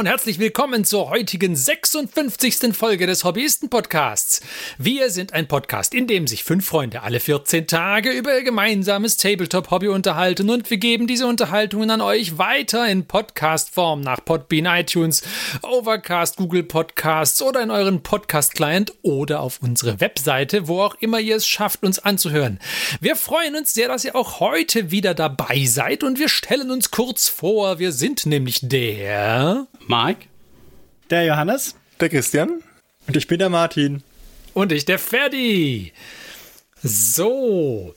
Und herzlich willkommen zur heutigen 56. Folge des Hobbyisten-Podcasts. Wir sind ein Podcast, in dem sich fünf Freunde alle 14 Tage über ihr gemeinsames Tabletop-Hobby unterhalten und wir geben diese Unterhaltungen an euch weiter in Podcast-Form nach Podbean, iTunes, Overcast, Google Podcasts oder in euren Podcast-Client oder auf unsere Webseite, wo auch immer ihr es schafft, uns anzuhören. Wir freuen uns sehr, dass ihr auch heute wieder dabei seid und wir stellen uns kurz vor, wir sind nämlich der Mike, der Johannes, der Christian und ich bin der Martin. Und ich der Ferdi. So.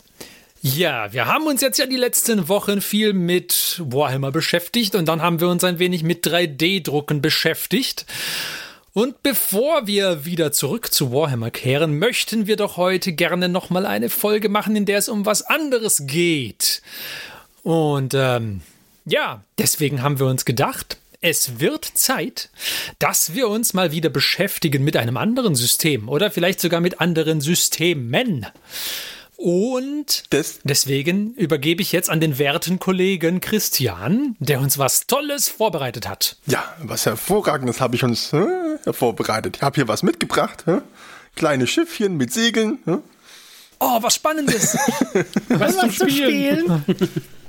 Ja, wir haben uns jetzt ja die letzten Wochen viel mit Warhammer beschäftigt und dann haben wir uns ein wenig mit 3D-Drucken beschäftigt. Und bevor wir wieder zurück zu Warhammer kehren, möchten wir doch heute gerne nochmal eine Folge machen, in der es um was anderes geht. Und ähm, ja, deswegen haben wir uns gedacht, es wird Zeit, dass wir uns mal wieder beschäftigen mit einem anderen System oder vielleicht sogar mit anderen Systemen. Und Des deswegen übergebe ich jetzt an den werten Kollegen Christian, der uns was Tolles vorbereitet hat. Ja, was Hervorragendes habe ich uns äh, vorbereitet. Ich habe hier was mitgebracht. Äh? Kleine Schiffchen mit Segeln. Äh? Oh, was Spannendes. was, was zum Spielen.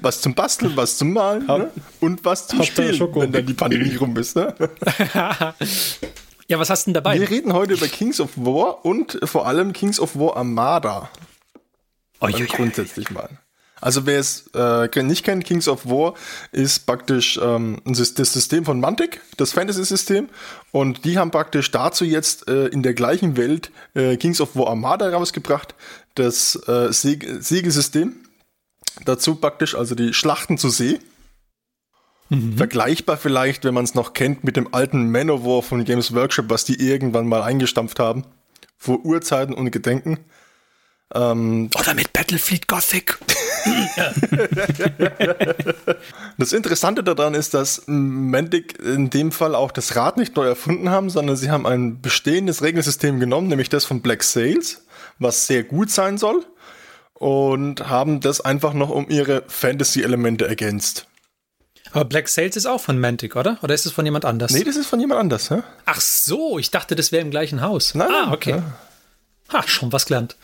was zum Basteln, was zum Malen ne? und was zum Spielen, wenn dann die Pandemie rum ist. Ne? ja, was hast du denn dabei? Wir reden heute über Kings of War und vor allem Kings of War Armada. Oh, also grundsätzlich mal. Also wer es äh, nicht kennt, Kings of War ist praktisch ähm, das System von Mantic, das Fantasy-System. Und die haben praktisch dazu jetzt äh, in der gleichen Welt äh, Kings of War Armada rausgebracht, das äh, Segelsystem. Dazu praktisch also die Schlachten zu See. Mhm. Vergleichbar vielleicht, wenn man es noch kennt, mit dem alten Manowar von Games Workshop, was die irgendwann mal eingestampft haben. Vor Urzeiten und Gedenken. Ähm, Oder mit Battlefleet Gothic. das Interessante daran ist, dass Mantic in dem Fall auch das Rad nicht neu erfunden haben, sondern sie haben ein bestehendes Regelsystem genommen, nämlich das von Black Sails, was sehr gut sein soll und haben das einfach noch um ihre Fantasy-Elemente ergänzt. Aber Black Sails ist auch von Mantic, oder? Oder ist es von jemand anders? Nee, das ist von jemand anders. Hä? Ach so, ich dachte, das wäre im gleichen Haus. Nein, ah, okay. Ja. Ha, schon was gelernt.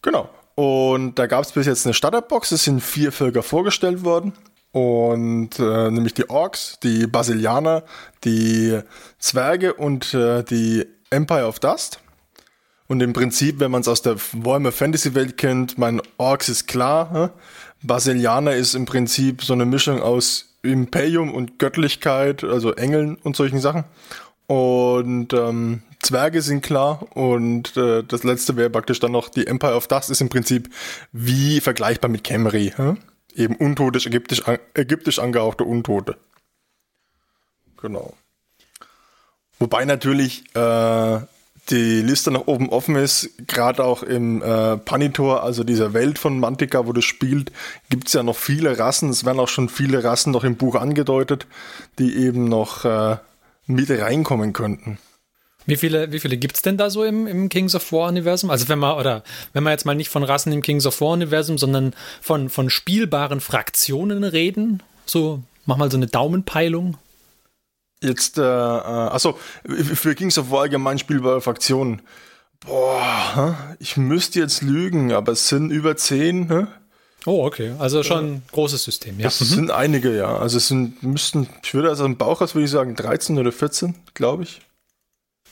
Genau. Und da gab es bis jetzt eine Starterbox. Es sind vier Völker vorgestellt worden. Und äh, nämlich die Orks, die Basilianer, die Zwerge und äh, die Empire of Dust. Und im Prinzip, wenn man es aus der Warhammer Fantasy Welt kennt, mein Orks ist klar. Hm? Basilianer ist im Prinzip so eine Mischung aus Imperium und Göttlichkeit, also Engeln und solchen Sachen. Und ähm, Zwerge sind klar und äh, das letzte wäre praktisch dann noch die Empire of Dust ist im Prinzip wie vergleichbar mit Camry. Hm? Eben untotisch, ägyptisch, ägyptisch angehauchte Untote. Genau. Wobei natürlich äh, die Liste nach oben offen ist, gerade auch im äh, Panitor, also dieser Welt von Mantica, wo das spielt, gibt es ja noch viele Rassen. Es werden auch schon viele Rassen noch im Buch angedeutet, die eben noch äh, mit reinkommen könnten. Wie viele, wie viele gibt es denn da so im, im Kings of War-Universum? Also wenn man, oder wenn wir jetzt mal nicht von Rassen im Kings of War-Universum, sondern von, von spielbaren Fraktionen reden, so mach mal so eine Daumenpeilung. Jetzt, äh, äh, achso, für Kings of War allgemein spielbare Fraktionen. Boah, ich müsste jetzt lügen, aber es sind über zehn, ne? Oh, okay. Also schon ein großes System, ja. Es mhm. sind einige, ja. Also es sind, müssten, ich würde also im Bauch aus würde ich sagen, 13 oder 14, glaube ich.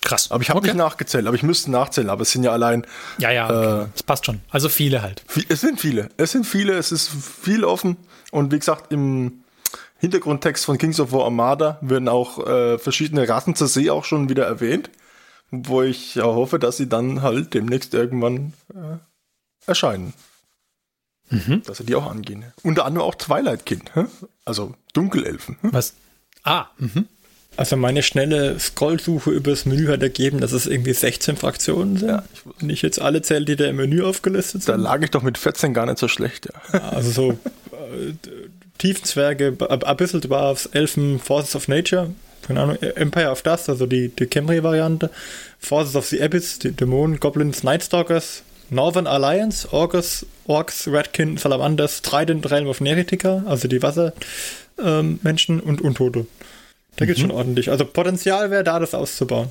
Krass. Aber ich habe okay. nicht nachgezählt, aber ich müsste nachzählen, aber es sind ja allein. Ja, ja, okay. äh, das passt schon. Also viele halt. Es sind viele. Es sind viele, es ist viel offen. Und wie gesagt, im Hintergrundtext von Kings of War Armada werden auch äh, verschiedene Rassen zur See auch schon wieder erwähnt, wo ich ja hoffe, dass sie dann halt demnächst irgendwann äh, erscheinen. Mhm. Dass sie die auch angehen. Unter anderem auch Twilight Kind, also Dunkelelfen. Was? Ah, mhm. Also meine schnelle Scrollsuche übers Menü hat ergeben, dass es irgendwie 16 Fraktionen sind. Ja, ich Wenn ich jetzt alle zähle, die da im Menü aufgelistet sind. Da lag ich doch mit 14 gar nicht so schlecht, ja. Also so Tiefenzwerge, Abyssal Dwarfs, Elfen, Forces of Nature, keine Ahnung, Empire of Dust, also die, die Camry-Variante, Forces of the Abyss, die Dämonen, Goblins, Nightstalkers, Northern Alliance, Orcus, Orcs, Redkin, Salamanders, Trident, Realm of Neritica, also die Wassermenschen ähm, und Untote. Da geht schon ordentlich. Also Potenzial wäre da, das auszubauen.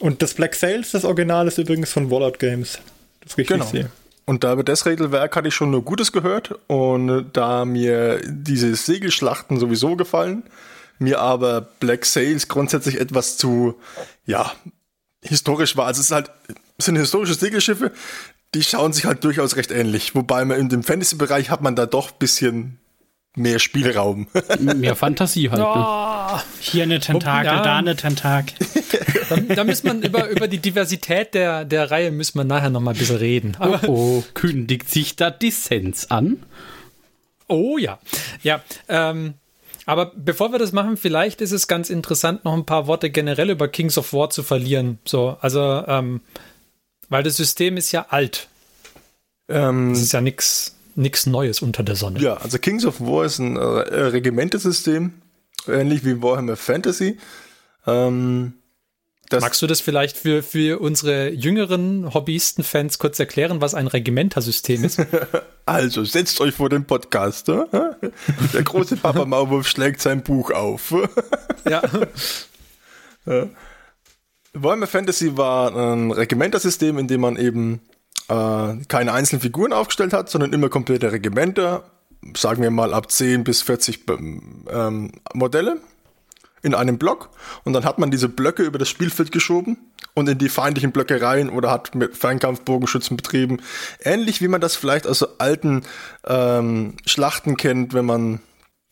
Und das Black Sails, das Original, ist übrigens von Wallout Games. Das richtig Genau. sehe. Und da über das Regelwerk hatte ich schon nur Gutes gehört und da mir diese Segelschlachten sowieso gefallen, mir aber Black Sails grundsätzlich etwas zu, ja, historisch war. Also es ist halt, es sind historische Segelschiffe, die schauen sich halt durchaus recht ähnlich. Wobei man in dem Fantasy-Bereich hat man da doch bisschen mehr Spielraum. Mehr Fantasie halt. Ne? Oh, Hier eine Tentakel, Ja. da eine Tentakel. da, da muss man über, über die Diversität der, der Reihe müssen wir nachher noch mal ein bisschen reden. Aber, Oh, kündigt sich da Dissens an? oh ja. Ja, ähm, aber bevor wir das machen, vielleicht ist es ganz interessant, noch ein paar Worte generell über Kings of War zu verlieren. So, also, ähm, weil das System ist ja alt. ähm, Es ist ja nichts nix Neues unter der Sonne. Ja, also Kings of War ist ein äh, Regimentesystem, ähnlich wie Warhammer Fantasy. Ähm, Magst du das vielleicht für, für unsere jüngeren Hobbyisten-Fans kurz erklären, was ein Regimentersystem ist? also, setzt euch vor den Podcast. äh? Der große Papa Maulwurf schlägt sein Buch auf. ja. Warhammer Fantasy war ein Regimentersystem, in dem man eben äh, keine einzelnen Figuren aufgestellt hat, sondern immer komplette Regimenter, sagen wir mal ab 10 bis 40 ähm, Modelle in einem Block und dann hat man diese Blöcke über das Spielfeld geschoben und in die feindlichen Blöcke rein oder hat mit Fernkampfbogenschützen betrieben. Ähnlich wie man das vielleicht aus so alten ähm, Schlachten kennt, wenn man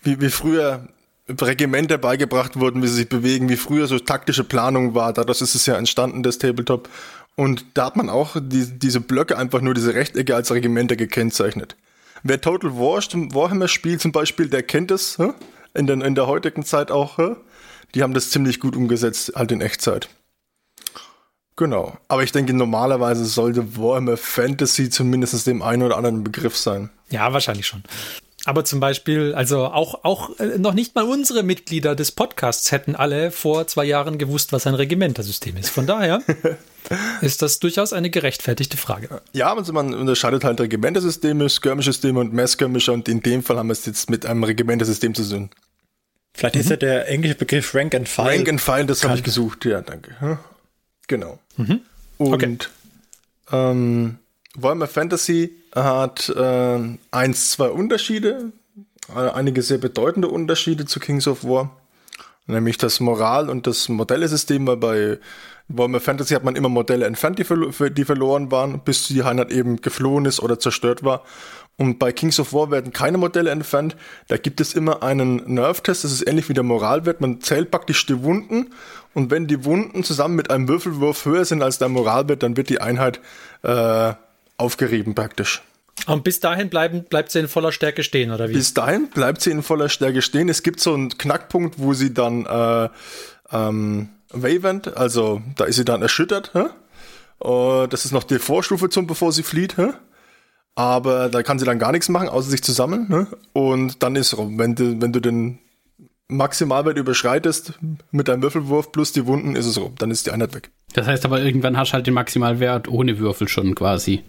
wie, wie früher Regimenter beigebracht wurden, wie sie sich bewegen, wie früher so taktische Planung war. Dadurch ist es ja entstanden, das Tabletop. Und da hat man auch die, diese Blöcke einfach nur diese Rechtecke als Regimenter gekennzeichnet. Wer Total War, Warhammer spielt zum Beispiel, der kennt es in, in der heutigen Zeit auch. hä? Die haben das ziemlich gut umgesetzt, halt in Echtzeit. Genau. Aber ich denke, normalerweise sollte Warhammer Fantasy zumindest dem einen oder anderen Begriff sein. Ja, wahrscheinlich schon. Aber zum Beispiel, also auch, auch äh, noch nicht mal unsere Mitglieder des Podcasts hätten alle vor zwei Jahren gewusst, was ein Regimentersystem ist. Von daher ist das durchaus eine gerechtfertigte Frage. Ja, also man unterscheidet halt Regimentersysteme, Skirmish-Systeme und Mass-Skirmisher und in dem Fall haben wir es jetzt mit einem Regimentesystem zu tun. Vielleicht ist ja der englische Begriff Rank and File. Rank and File, das habe ich gesucht, ja, danke. Ja, Genau. Und Okay. ähm, Warhammer Fantasy hat äh, eins, zwei Unterschiede, äh, einige sehr bedeutende Unterschiede zu Kings of War, nämlich das Moral- und das Modellesystem, weil bei Warhammer Fantasy hat man immer Modelle entfernt, die, verlo die verloren waren, bis die Einheit eben geflohen ist oder zerstört war. Und bei Kings of War werden keine Modelle entfernt. Da gibt es immer einen Nerf-Test, das ist ähnlich wie der Moralwert. Man zählt praktisch die Wunden und wenn die Wunden zusammen mit einem Würfelwurf höher sind als der Moralwert, dann wird die Einheit äh, aufgerieben praktisch. Und bis dahin bleiben, bleibt sie in voller Stärke stehen, oder wie? Bis dahin bleibt sie in voller Stärke stehen. Es gibt so einen Knackpunkt, wo sie dann äh, ähm, wavernd, also da ist sie dann erschüttert. Hä? Äh, das ist noch die Vorstufe zum, bevor sie flieht. Hä? Aber da kann sie dann gar nichts machen, außer sich zu sammeln. Ne? Und dann ist rum. Wenn du, wenn du den Maximalwert überschreitest mit deinem Würfelwurf plus die Wunden, ist es rum. Dann ist die Einheit weg. Das heißt aber, irgendwann hast du halt den Maximalwert ohne Würfel schon quasi.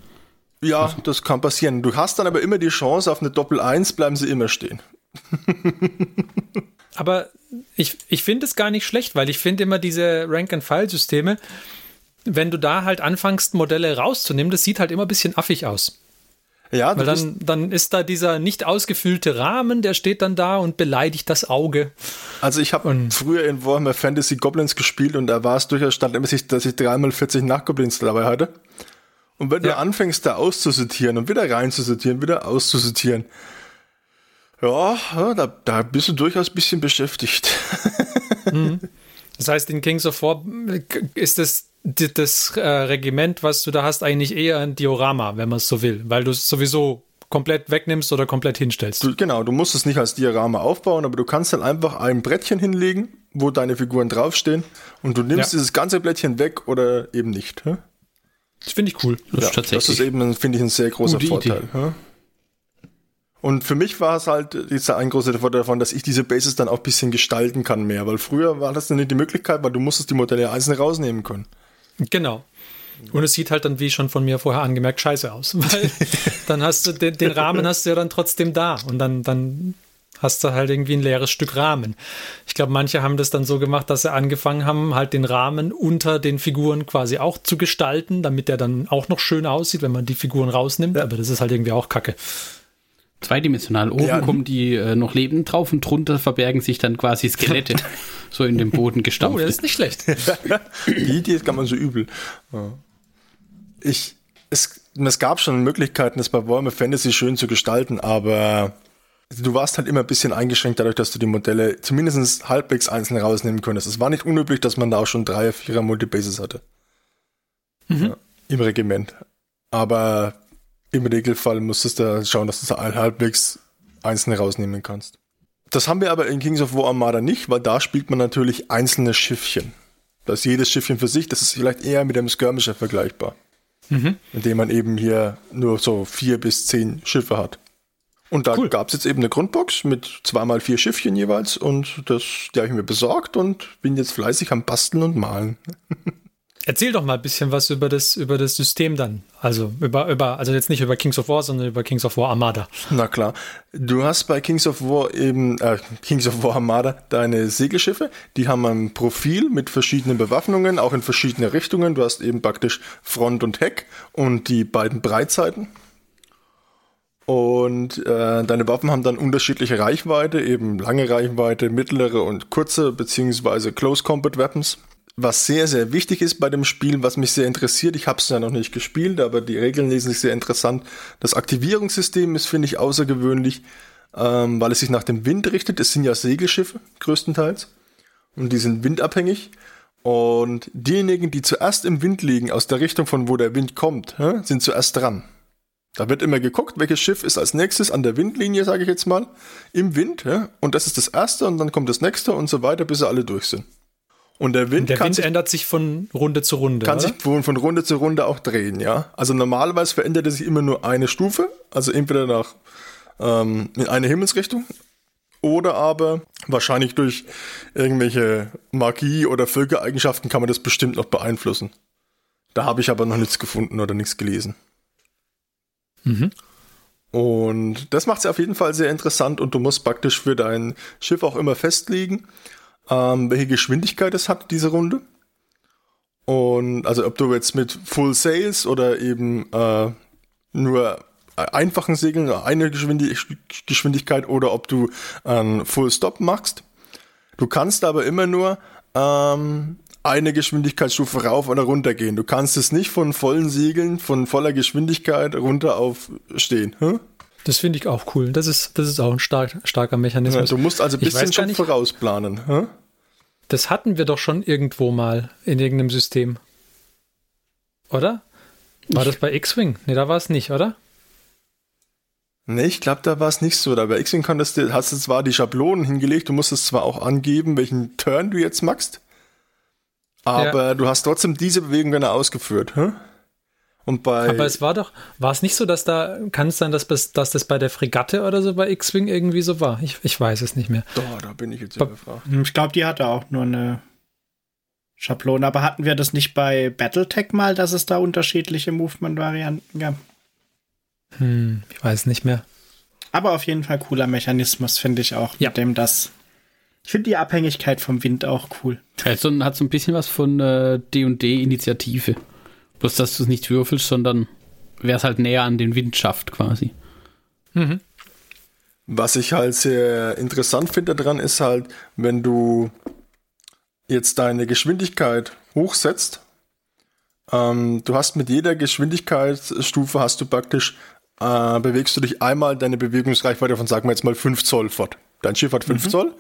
Ja, das kann passieren. Du hast dann aber immer die Chance, auf eine Doppel 1 bleiben sie immer stehen. Aber ich, ich finde es gar nicht schlecht, weil ich finde immer diese Rank-and-File-Systeme, wenn du da halt anfängst, Modelle rauszunehmen, das sieht halt immer ein bisschen affig aus. Ja, Weil dann, dann ist da dieser nicht ausgefüllte Rahmen, der steht dann da und beleidigt das Auge. Also ich habe früher in Warhammer Fantasy Goblins gespielt und da war es durchaus standardmäßig, dass ich dreimal 40 Nachgoblins dabei hatte. Und wenn du Ja. anfängst, da auszusortieren und wieder reinzusortieren, wieder auszusortieren, ja, da, da bist du durchaus ein bisschen beschäftigt. Das heißt, in Kings of War ist das, das äh, Regiment, was du da hast, eigentlich eher ein Diorama, wenn man es so will, weil du es sowieso komplett wegnimmst oder komplett hinstellst. Du, genau, du musst es nicht als Diorama aufbauen, aber du kannst dann einfach ein Brettchen hinlegen, wo deine Figuren draufstehen und du nimmst Ja. dieses ganze Blättchen weg oder eben nicht. hä? Das finde ich cool. Das ist das tatsächlich. ist eben, finde ich, ein sehr großer Gute Vorteil. Idee. Ja? Und für mich war es halt jetzt ein großer Vorteil davon, dass ich diese Bases dann auch ein bisschen gestalten kann mehr, weil früher war das dann nicht die Möglichkeit, weil du musstest die Modelle einzeln rausnehmen können. Genau. Und es sieht halt dann, wie schon von mir vorher angemerkt, scheiße aus. Weil dann hast du den, den Rahmen hast du ja dann trotzdem da. Und dann, dann hast du halt irgendwie ein leeres Stück Rahmen. Ich glaube, manche haben das dann so gemacht, dass sie angefangen haben, halt den Rahmen unter den Figuren quasi auch zu gestalten, damit der dann auch noch schön aussieht, wenn man die Figuren rausnimmt. Aber das ist halt irgendwie auch kacke. Zweidimensional. Oben Ja. kommen die äh, noch lebend drauf und drunter verbergen sich dann quasi Skelette. so in den Boden Oh, gestampft. das ist nicht schlecht. Die Idee ist gar nicht so übel. Ja. Ich, es, es gab schon Möglichkeiten, das bei Warhammer Fantasy schön zu gestalten, aber du warst halt immer ein bisschen eingeschränkt dadurch, dass du die Modelle zumindest halbwegs einzeln rausnehmen konntest. Es war nicht unüblich, dass man da auch schon Dreier, Vierer Multibases hatte. Ja, Im Regiment. Aber im Regelfall musstest du schauen, dass du es halbwegs einzeln rausnehmen kannst. Das haben wir aber in Kings of War Armada nicht, weil da spielt man natürlich einzelne Schiffchen. Da ist jedes Schiffchen für sich, das ist vielleicht eher mit dem Skirmisher vergleichbar. Indem man eben hier nur so vier bis zehn Schiffe hat. Und da Cool. gab es jetzt eben eine Grundbox mit zweimal vier Schiffchen jeweils und das, die habe ich mir besorgt und bin jetzt fleißig am Basteln und Malen. Erzähl doch mal ein bisschen was über das, über das System dann. Also über, über, also jetzt nicht über Kings of War, sondern über Kings of War Armada. Na klar. Du hast bei Kings of War eben, äh, Kings of War Armada, deine Segelschiffe. Die haben ein Profil mit verschiedenen Bewaffnungen, auch in verschiedene Richtungen. Du hast eben praktisch Front und Heck und die beiden Breitseiten. Und äh, deine Waffen haben dann unterschiedliche Reichweite, eben lange Reichweite, mittlere und kurze, beziehungsweise Close Combat Weapons. Was sehr, sehr wichtig ist bei dem Spiel, was mich sehr interessiert, ich habe es ja noch nicht gespielt, aber die Regeln lesen sich sehr interessant. Das Aktivierungssystem ist, finde ich, außergewöhnlich, ähm, weil es sich nach dem Wind richtet. Es sind ja Segelschiffe, größtenteils. Und die sind windabhängig. Und diejenigen, die zuerst im Wind liegen, aus der Richtung, von wo der Wind kommt, sind zuerst dran. Da wird immer geguckt, welches Schiff ist als nächstes an der Windlinie, sage ich jetzt mal, im Wind. Ja? Und das ist das erste und dann kommt das nächste und so weiter, bis sie alle durch sind. Und der Wind Der kann Wind sich ändert sich von Runde zu Runde. kann oder? sich von, von Runde zu Runde auch drehen, ja. Also normalerweise verändert er sich immer nur eine Stufe, also entweder nach ähm, in eine Himmelsrichtung oder aber wahrscheinlich durch irgendwelche Magie oder Völkereigenschaften kann man das bestimmt noch beeinflussen. Da habe ich aber noch nichts gefunden oder nichts gelesen. Und das macht es auf jeden Fall sehr interessant und du musst praktisch für dein Schiff auch immer festlegen, ähm, welche Geschwindigkeit es hat, diese Runde. Und also ob du jetzt mit Full Sails oder eben äh, nur einfachen Segeln eine Geschwindi Geschwindigkeit oder ob du einen Full Stop machst. Du kannst aber immer nur ähm, eine Geschwindigkeitsstufe rauf oder runter gehen. Du kannst es nicht von vollen Segeln, von voller Geschwindigkeit runter auf stehen. Hm? Das finde ich auch cool. Das ist, das ist auch ein stark, starker Ja, Mechanismus. du musst also ein bisschen schon nicht- vorausplanen. Hm? Das hatten wir doch schon irgendwo mal in irgendeinem System. Oder? War das bei X-Wing? Nee, da war es nicht, oder? Nee, ich glaube, da war es nicht so. Da bei X-Wing hast du zwar die Schablonen hingelegt, du musstest zwar auch angeben, welchen Turn du jetzt machst, aber du hast trotzdem diese Bewegung dann ausgeführt. Hm? Und bei Aber es war doch, war es nicht so, dass da, kann es sein, dass, das- dass das bei der Fregatte oder so bei X-Wing irgendwie so war? Ich, ich weiß es nicht mehr. Oh, da bin ich jetzt Ba- überfragt. Hm, Ich glaube, die hatte auch nur eine Schablone. Aber hatten wir das nicht bei Battletech mal, dass es da unterschiedliche Movement-Varianten gab? Hm, ich weiß nicht mehr. Aber auf jeden Fall cooler Mechanismus, finde ich auch. Ja. Mit dem das. Ich finde die Abhängigkeit vom Wind auch cool. Also hat so ein bisschen was von äh, D&D-Initiative. Bloß, dass du es nicht würfelst, sondern wer es halt näher an den Wind schafft quasi. Was ich halt sehr interessant finde daran ist halt, wenn du jetzt deine Geschwindigkeit hochsetzt, ähm, du hast mit jeder Geschwindigkeitsstufe hast du praktisch, äh, bewegst du dich einmal deine Bewegungsreichweite von, sagen wir jetzt mal 5 Zoll fort. Dein Schiff hat 5 Zoll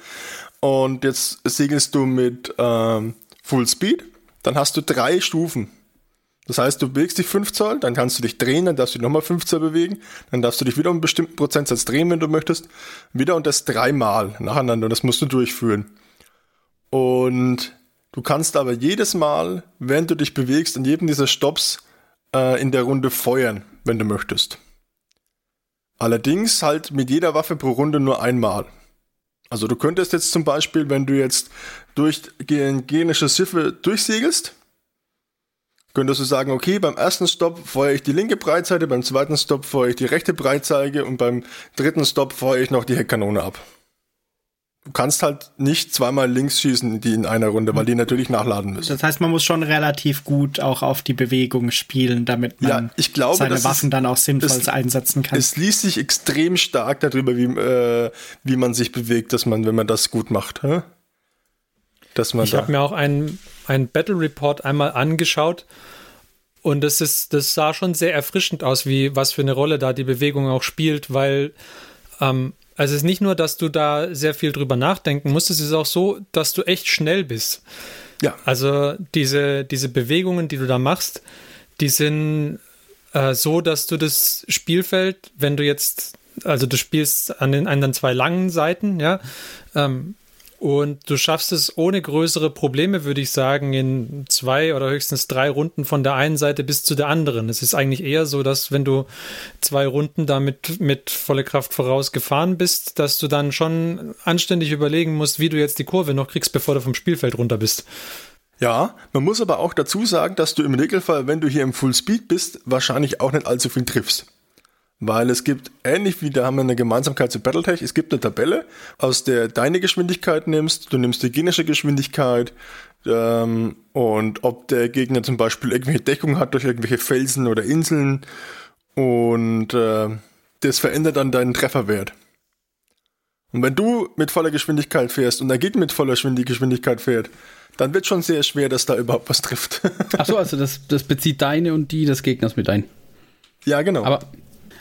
und jetzt segelst du mit ähm, Full Speed, dann hast du drei Stufen. Das heißt, du bewegst dich 5 Zoll, dann kannst du dich drehen, dann darfst du dich nochmal 5 Zoll bewegen, dann darfst du dich wieder um einen bestimmten Prozentsatz drehen, wenn du möchtest, wieder und das dreimal nacheinander das musst du durchführen. Und du kannst aber jedes Mal, während du dich bewegst, in jedem dieser Stops äh, in der Runde feuern, wenn du möchtest. Allerdings halt mit jeder Waffe pro Runde nur einmal. Also du könntest jetzt zum Beispiel, wenn du jetzt durch genische Schiffe durchsegelst, könntest du sagen, okay, beim ersten Stopp feuere ich die linke Breitseite, beim zweiten Stopp feuere ich die rechte Breitseite und beim dritten Stopp feuere ich noch die Heckkanone ab. Du kannst halt nicht zweimal links schießen, die in einer Runde, weil die natürlich nachladen müssen. Das heißt, man muss schon relativ gut auch auf die Bewegung spielen, damit man Ja, ich glaube, seine Waffen ist- dann auch sinnvoll es- einsetzen kann. Es liest sich extrem stark darüber, wie, äh, wie man sich bewegt, dass man, wenn man das gut macht, hä? dass man Ich da. habe mir auch einen, einen Battle Report einmal angeschaut und das ist, das sah schon sehr erfrischend aus, wie was für eine Rolle da die Bewegung auch spielt, weil ähm, also es ist nicht nur, dass du da sehr viel drüber nachdenken musst, es ist auch so, dass du echt schnell bist. Ja. Also diese, diese Bewegungen, die du da machst, die sind äh, so, dass du das Spielfeld, wenn du jetzt, also du spielst an den, an den zwei langen Seiten, ja, ähm, und du schaffst es ohne größere Probleme, würde ich sagen, in zwei oder höchstens drei Runden von der einen Seite bis zu der anderen. Es ist eigentlich eher so, dass wenn du zwei Runden damit mit voller Kraft voraus gefahren bist, dass du dann schon anständig überlegen musst, wie du jetzt die Kurve noch kriegst, bevor du vom Spielfeld runter bist. Ja, man muss aber auch dazu sagen, dass du im Regelfall, wenn du hier im Full Speed bist, wahrscheinlich auch nicht allzu viel triffst. Weil es gibt, ähnlich wie da haben wir eine Gemeinsamkeit zu Battletech, es gibt eine Tabelle, aus der deine Geschwindigkeit nimmst, du nimmst die gegnerische Geschwindigkeit ähm, und ob der Gegner zum Beispiel irgendwelche Deckung hat durch irgendwelche Felsen oder Inseln und äh, das verändert dann deinen Trefferwert. Und wenn du mit voller Geschwindigkeit fährst und der Gegner mit voller Geschwindig- Geschwindigkeit fährt, dann wird schon sehr schwer, dass da überhaupt was trifft. Achso, also das, das bezieht deine und die des Gegners mit ein. ja, genau. Aber,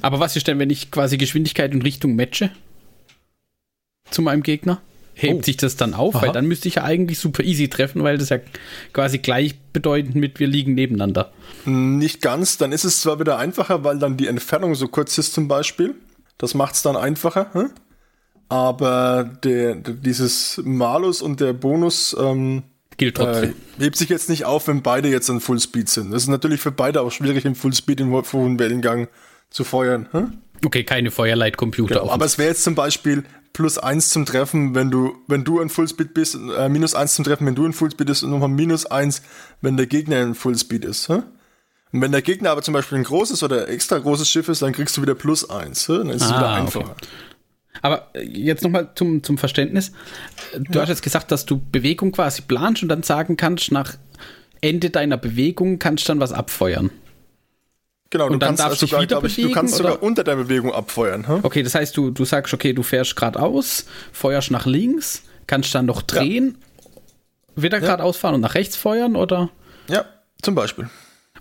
aber was ist denn, wenn ich quasi Geschwindigkeit und Richtung matche? Zu meinem Gegner? Hebt Oh. sich das dann auf? Aha. Weil dann müsste ich ja eigentlich super easy treffen, weil das ja quasi gleichbedeutend mit wir liegen nebeneinander. Nicht ganz, dann ist es zwar wieder einfacher, weil dann die Entfernung so kurz ist zum Beispiel. Das macht es dann einfacher. Hm? Aber der, dieses Malus und der Bonus ähm, Gilt trotzdem. äh, hebt sich jetzt nicht auf, wenn beide jetzt in Fullspeed sind. Das ist natürlich für beide auch schwierig, im Fullspeed im hohen Wellengang zu feuern. Hm? okay, keine Feuerleitcomputer. Genau, aber es wäre jetzt zum Beispiel plus eins zum Treffen, wenn du, wenn du in Fullspeed bist, äh, minus eins zum Treffen, wenn du in Fullspeed bist und nochmal minus eins, wenn der Gegner in Fullspeed ist. Hä? Und wenn der Gegner aber zum Beispiel ein großes oder extra großes Schiff ist, dann kriegst du wieder plus eins. Hä? Dann ist es Ah, wieder okay. einfacher. Aber äh, jetzt nochmal zum, zum Verständnis. Du hast jetzt gesagt, dass du Bewegung quasi planst und dann sagen kannst, nach Ende deiner Bewegung kannst du dann was abfeuern. Genau, du Und dann kannst, darfst du sogar, wieder glaub ich, du bewegen, kannst sogar unter der Bewegung abfeuern. Hä? Okay, das heißt, du, du sagst, okay, du fährst geradeaus, feuerst nach links, kannst dann noch drehen, wieder geradeaus fahren und nach rechts feuern, oder? Ja, zum Beispiel.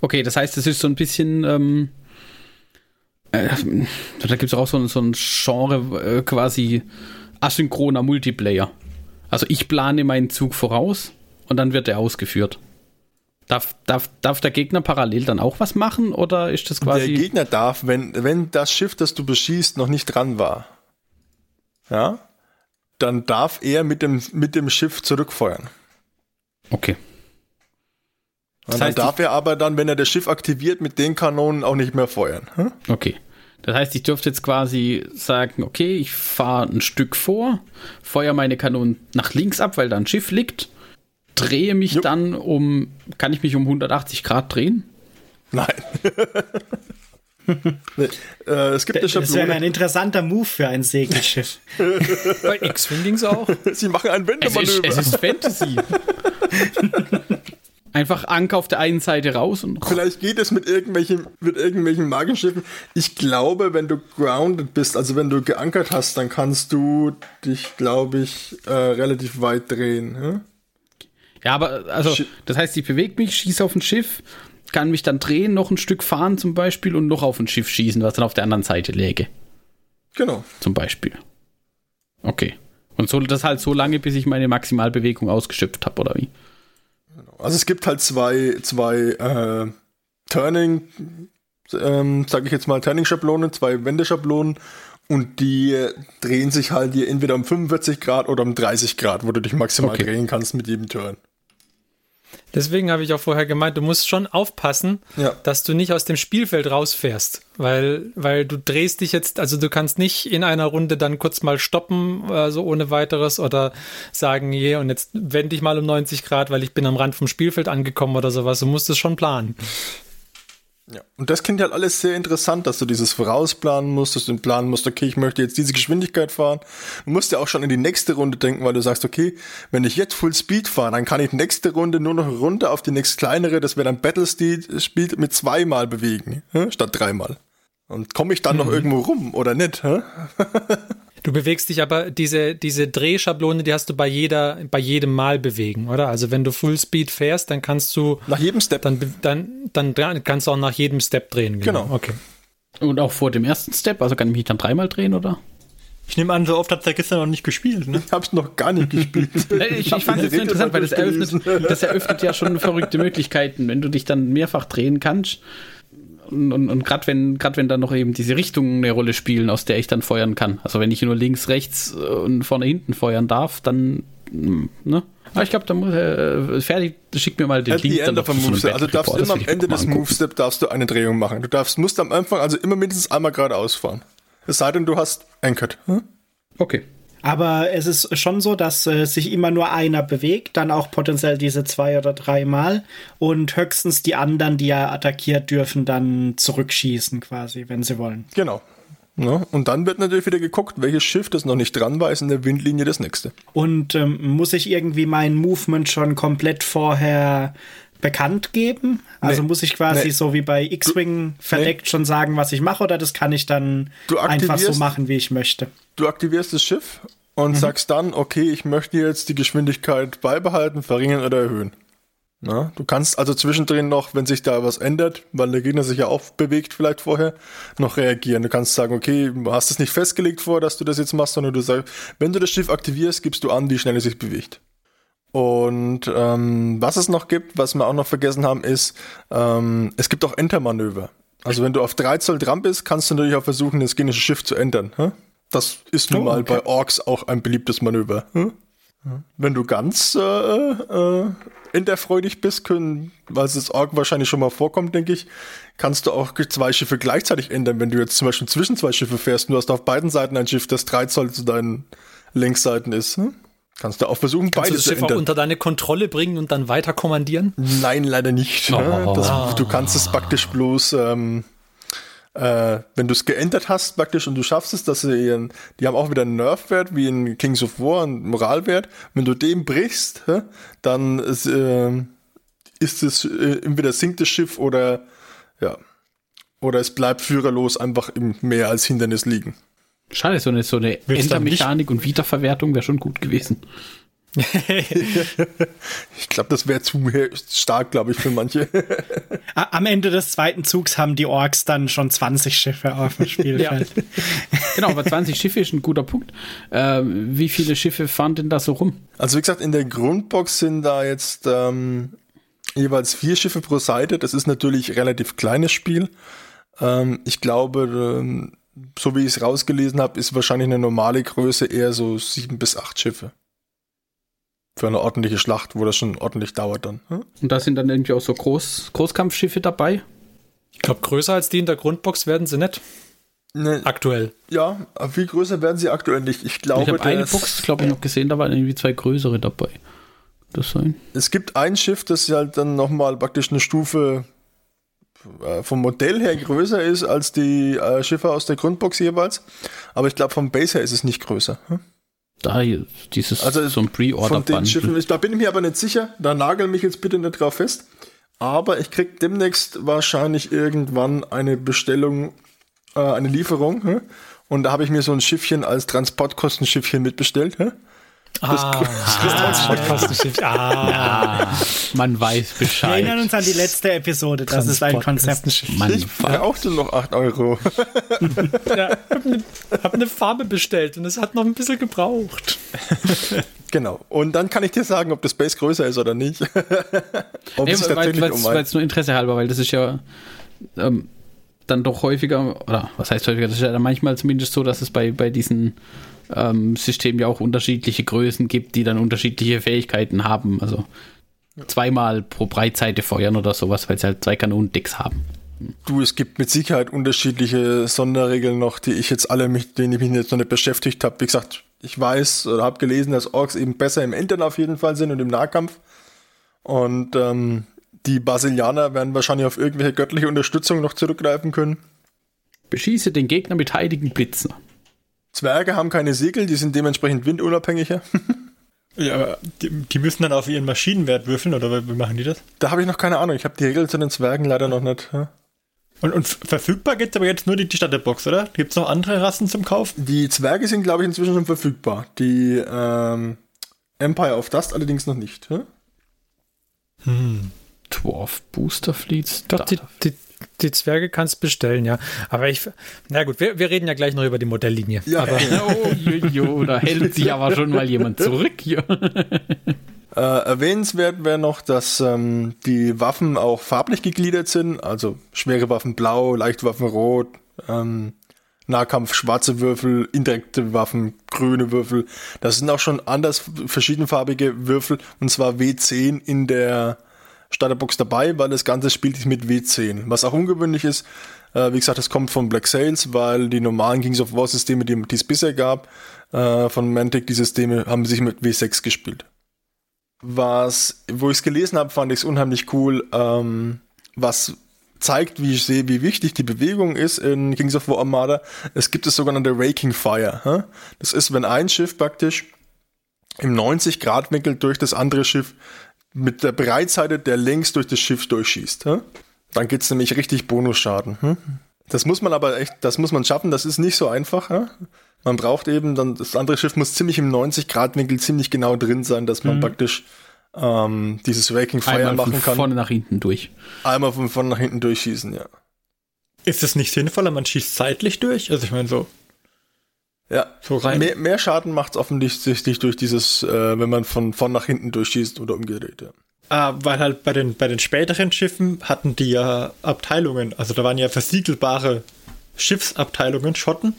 Okay, das heißt, es ist so ein bisschen, ähm, äh, da gibt es auch so, ein- so ein Genre äh, quasi asynchroner Multiplayer. Also ich plane meinen Zug voraus und dann wird er ausgeführt. Darf, darf, darf der Gegner parallel dann auch was machen oder ist das Der quasi. Gegner darf, wenn, wenn das Schiff, das du beschießt, noch nicht dran war, ja, dann darf er mit dem, mit dem Schiff zurückfeuern. Okay. Das dann heißt, darf er aber dann, wenn er das Schiff aktiviert, mit den Kanonen auch nicht mehr feuern. Hm? Okay. Das heißt, ich dürfte jetzt quasi sagen, okay, ich fahre ein Stück vor, feuer meine Kanonen nach links ab, weil da ein Schiff liegt, drehe mich Jupp. dann um, kann ich mich um 180 Grad drehen? Nein. nee, äh, es gibt eine Das wäre ein interessanter Move für ein Segelschiff. Bei X-Wing ging es auch. Sie machen ein Es ist, Wendemanöver. es ist Fantasy. Einfach Anker auf der einen Seite raus und Vielleicht geht es mit irgendwelchen, mit irgendwelchen Magenschiffen. Ich glaube, wenn du grounded bist, also wenn du geankert hast, dann kannst du dich, glaube ich, äh, relativ weit drehen. Hm? Ja, aber also, das heißt, ich bewege mich, schieße auf ein Schiff, kann mich dann drehen, noch ein Stück fahren zum Beispiel und noch auf ein Schiff schießen, was dann auf der anderen Seite läge, Genau. zum Beispiel. Okay. Und so das halt so lange, bis ich meine Maximalbewegung ausgeschöpft habe, oder wie? Also es gibt halt zwei, zwei äh, Turning, ähm, sage ich jetzt mal, Turning-Schablonen, zwei Wendeschablonen und die drehen sich halt hier entweder um 45 Grad oder um 30 Grad, wo du dich maximal Okay. drehen kannst mit jedem Turn. Deswegen habe ich auch vorher gemeint, du musst schon aufpassen, Ja. dass du nicht aus dem Spielfeld rausfährst, weil, weil du drehst dich jetzt, also du kannst nicht in einer Runde dann kurz mal stoppen, so ohne weiteres oder sagen, je, und jetzt wende ich mal um 90 Grad, weil ich bin am Rand vom Spielfeld angekommen oder sowas. Du musst es schon planen. Ja. Und das klingt halt alles sehr interessant, dass du dieses vorausplanen musst, dass du planen musst, okay, ich möchte jetzt diese Geschwindigkeit fahren. Du musst ja auch schon in die nächste Runde denken, weil du sagst, okay, wenn ich jetzt Full Speed fahre, dann kann ich nächste Runde nur noch runter auf die nächst kleinere, das wäre dann Battle Speed mit zweimal bewegen, statt dreimal. Und komme ich dann mhm. noch irgendwo rum oder nicht? Du bewegst dich aber, diese, diese Drehschablone, die hast du bei jeder, bei jedem Mal bewegen, oder? Also wenn du Fullspeed fährst, dann kannst du. Nach jedem Step. Dann, dann, dann kannst du auch nach jedem Step drehen. Genau. genau. Okay. Und auch vor dem ersten Step, also kann ich mich dann dreimal drehen, oder? Ich nehme an, so oft hat der gestern noch nicht gespielt, ne? Ich hab's noch gar nicht gespielt. ich, ich fand es so interessant, weil das eröffnet, das eröffnet ja schon verrückte Möglichkeiten, wenn du dich dann mehrfach drehen kannst und, und, und gerade wenn, gerade wenn dann noch eben diese Richtungen eine Rolle spielen, aus der ich dann feuern kann. Also wenn ich nur links, rechts und vorne, hinten feuern darf, dann, ne? Aber ich glaube, da muss äh, fertig, schick mir mal den At Link dann vom Movestep. Also darfst du immer am Ende des Movestep darfst du eine Drehung machen. Du darfst, musst am Anfang also immer mindestens einmal geradeaus fahren. Es sei denn, du hast Anchored. Hm? Okay. Aber es ist schon so, dass äh, sich immer nur einer bewegt, dann auch potenziell diese zwei oder dreimal und höchstens die anderen, die ja attackiert, dürfen dann zurückschießen quasi, wenn sie wollen. Genau. Ja, und dann wird natürlich wieder geguckt, welches Schiff, das noch nicht dran war, ist in der Windlinie das nächste. Und ähm, muss ich irgendwie mein Movement schon komplett vorher bekannt geben? Also nee, muss ich quasi nee. so wie bei X-Wing verdeckt nee. schon sagen, was ich mache, oder das kann ich dann einfach so machen, wie ich möchte? Du aktivierst das Schiff und mhm. sagst dann, okay, ich möchte jetzt die Geschwindigkeit beibehalten, verringern oder erhöhen. Na, du kannst also zwischendrin noch, wenn sich da was ändert, weil der Gegner sich ja auch bewegt vielleicht vorher, noch reagieren. Du kannst sagen, okay, du hast es nicht festgelegt vor, dass du das jetzt machst, sondern du sagst, wenn du das Schiff aktivierst, gibst du an, wie schnell es sich bewegt. Und ähm, was es noch gibt, was wir auch noch vergessen haben, ist, ähm, es gibt auch Entermanöver. Also wenn du auf 3 Zoll dran bist, kannst du natürlich auch versuchen, das gegnerische Schiff zu ändern. Hä? Das ist nun oh, mal okay. bei Orks auch ein beliebtes Manöver. Hm? Wenn du ganz äh, äh, enterfreudig bist, können, weil es das Ork wahrscheinlich schon mal vorkommt, denke ich, kannst du auch zwei Schiffe gleichzeitig ändern. Wenn du jetzt zum Beispiel zwischen zwei Schiffe fährst und du hast auf beiden Seiten ein Schiff, das 3 Zoll zu deinen Längsseiten ist. Hm? Kannst du auch versuchen, Kannst beides du das Schiff auch unter deine Kontrolle bringen und dann weiter kommandieren? Nein, leider nicht. Oh. Das, du kannst es praktisch bloß, ähm, äh, wenn du es geändert hast praktisch und du schaffst es, dass sie ihren, die haben auch wieder einen Nerf-Wert wie in Kings of War, einen Moralwert. Wenn du den brichst, dann ist, äh, ist es äh, entweder sinkt das Schiff oder ja, oder es bleibt führerlos einfach im Meer als Hindernis liegen. Schade, so eine, so eine Endermechanik und Wiederverwertung wäre schon gut gewesen. ich glaube, das wäre zu stark, glaube ich, für manche. Am Ende des zweiten Zugs haben die Orks dann schon 20 Schiffe auf dem Spielfeld. ja. Genau, aber 20 Schiffe ist ein guter Punkt. Äh, wie viele Schiffe fahren denn da so rum? Also wie gesagt, in der Grundbox sind da jetzt ähm, jeweils vier Schiffe pro Seite. Das ist natürlich ein relativ kleines Spiel. Ähm, ich glaube, ähm, so wie ich es rausgelesen habe, ist wahrscheinlich eine normale Größe eher so sieben bis acht Schiffe. Für eine ordentliche Schlacht, wo das schon ordentlich dauert dann. Hm? Und da sind dann irgendwie auch so Groß, Großkampfschiffe dabei? Ich glaube, größer als die in der Grundbox werden sie nicht. Nee, aktuell. Ja, aber viel größer werden sie aktuell nicht. Ich glaube, ich habe eine Box, glaube ich, noch gesehen, da waren irgendwie zwei größere dabei. Das sein. Es gibt ein Schiff, das halt dann nochmal praktisch eine Stufe vom Modell her größer ist als die äh, Schiffe aus der Grundbox jeweils. Aber ich glaube, vom Base her ist es nicht größer. Hm? Da dieses also so ein Pre-Order Da bin ich mir aber nicht sicher. Da nagel mich jetzt bitte nicht drauf fest. Aber ich krieg demnächst wahrscheinlich irgendwann eine Bestellung, äh, eine Lieferung. Hm? Und da habe ich mir so ein Schiffchen als Transportkostenschiffchen mitbestellt. Hm? Ah, ah, ah, man weiß Bescheid. Wir erinnern uns an die letzte Episode, das ist ein Konzept. Man ich brauchte noch 8 Euro. ja, hab eine, hab eine Farbe bestellt und es hat noch ein bisschen gebraucht. Genau. Und dann kann ich dir sagen, ob das Base größer ist oder nicht. ob nee, weil es nur Interesse halber, weil das ist ja ähm, dann doch häufiger, oder was heißt häufiger, das ist ja dann manchmal zumindest so, dass es bei, bei diesen ähm, System ja auch unterschiedliche Größen gibt, die dann unterschiedliche Fähigkeiten haben. Also zweimal pro Breitseite feuern oder sowas, weil sie halt zwei Kanonendecks haben. Du, es gibt mit Sicherheit unterschiedliche Sonderregeln noch, die ich jetzt alle, mit denen ich mich jetzt noch nicht beschäftigt habe. Wie gesagt, ich weiß oder habe gelesen, dass Orks eben besser im Intern auf jeden Fall sind und im Nahkampf. Und ähm, Die Basilianer werden wahrscheinlich auf irgendwelche göttliche Unterstützung noch zurückgreifen können. Beschieße den Gegner mit heiligen Blitzen. Zwerge haben keine Segel, die sind dementsprechend windunabhängiger. ja, aber die, die, müssen dann auf ihren Maschinenwert würfeln, oder wie machen die das? Da habe ich noch keine Ahnung. Ich habe die Regeln zu den Zwergen leider noch nicht. Ja? Und, und verfügbar gibt es aber jetzt nur die, die Starterbox, oder? Gibt es noch andere Rassen zum Kaufen? Die Zwerge sind, glaube ich, inzwischen schon verfügbar. Die ähm, Empire of Dust allerdings noch nicht. Hm? Hm. Dwarf Booster Fleets. Doch, die, die, die, Zwerge kannst du bestellen, ja. Aber ich, na gut, wir, wir reden ja gleich noch über die Modelllinie. Ja, aber, oh, jo, jo, da hält sich aber schon mal jemand zurück hier. Äh, erwähnenswert wäre noch, dass ähm, die Waffen auch farblich gegliedert sind, also schwere Waffen blau, leichte Waffen rot, ähm, Nahkampf schwarze Würfel, indirekte Waffen grüne Würfel. Das sind auch schon anders verschiedenfarbige Würfel und zwar W10 in der Starterbox dabei, weil das Ganze spielt sich mit W10. Was auch ungewöhnlich ist, äh, wie gesagt, das kommt von Black Sails, weil die normalen Kings of War Systeme, die, die es bisher gab, äh, von Mantic, die Systeme haben sich mit W6 gespielt. Was, wo ich es gelesen habe, fand ich es unheimlich cool, ähm, was zeigt, wie ich sehe, wie wichtig die Bewegung ist in Kings of War Armada. Es gibt das sogenannte Raking Fire. Hä? Das ist, wenn ein Schiff praktisch im 90-Grad-Winkel durch das andere Schiff mit der Breitseite der längs durch das Schiff durchschießt. Hä? Dann es nämlich richtig Bonusschaden. Hm? Das muss man aber echt, das muss man schaffen, das ist nicht so einfach. Hä? Man braucht eben dann, das andere Schiff muss ziemlich im 90-Grad-Winkel ziemlich genau drin sein, dass man mhm. praktisch ähm, dieses Waking Fire Einmal machen kann. Von vorne nach hinten durch. Einmal von vorne nach hinten durchschießen, ja. Ist es nicht sinnvoller, man schießt zeitlich durch? Also ich meine so. Ja, so rein. Mehr, mehr Schaden macht es offensichtlich durch dieses, äh, wenn man von vorne nach hinten durchschießt oder umgedreht, ja. Ah, weil halt bei den, bei den späteren Schiffen hatten die ja Abteilungen, also da waren ja versiegelbare Schiffsabteilungen, Schotten.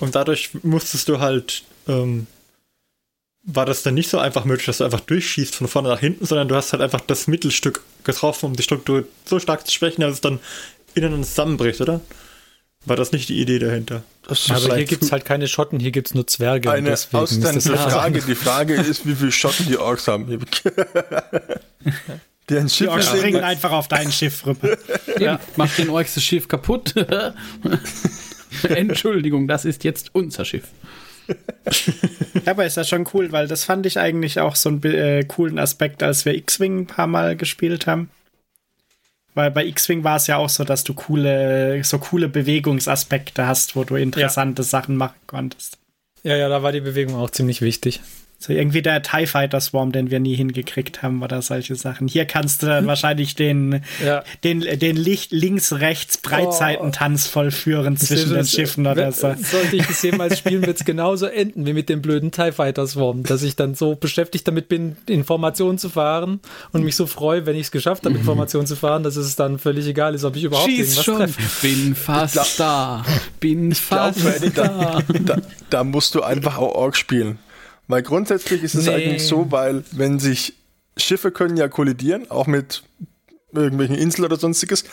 Und dadurch musstest du halt, ähm, war das dann nicht so einfach möglich, dass du einfach durchschießt von vorne nach hinten, sondern du hast halt einfach das Mittelstück getroffen, um die Struktur so stark zu schwächen, dass es dann innen zusammenbricht, oder? War das nicht die Idee dahinter? Aber hier gibt es halt keine Schotten, hier gibt es nur Zwerge. Eine ausständige Frage. Die Frage ist, wie viele Schotten die Orks haben. die ein Schiff die Orks springen einfach auf dein Schiff rüber. Ja, mach den Orks das Schiff kaputt. Entschuldigung, das ist jetzt unser Schiff. ja, aber ist das schon cool, weil das fand ich eigentlich auch so einen äh, coolen Aspekt, als wir X-Wing ein paar Mal gespielt haben. Weil bei X-Wing war es ja auch so, dass du coole, so coole Bewegungsaspekte hast, wo du interessante ja. Sachen machen konntest. Ja, ja, da war die Bewegung auch ziemlich wichtig. So irgendwie der TIE Fighter Swarm, den wir nie hingekriegt haben oder solche Sachen. Hier kannst du dann wahrscheinlich den, ja. den, den Licht links-rechts Breitseitentanz vollführen zwischen den Schiffen oder so. Sollte ich das jemals spielen, wird es genauso enden wie mit dem blöden TIE Fighter Swarm, dass ich dann so beschäftigt damit bin, Informationen zu fahren und mich so freue, wenn ich es geschafft habe, Informationen zu fahren, dass es dann völlig egal ist, ob ich überhaupt Schieß irgendwas schon. treffe. Bin fast glaub, da. Bin fast glaub, da. da. Da musst du einfach auch Org spielen. Weil grundsätzlich ist es nee. eigentlich so, weil wenn sich Schiffe können ja kollidieren, auch mit irgendwelchen Inseln oder sonstiges,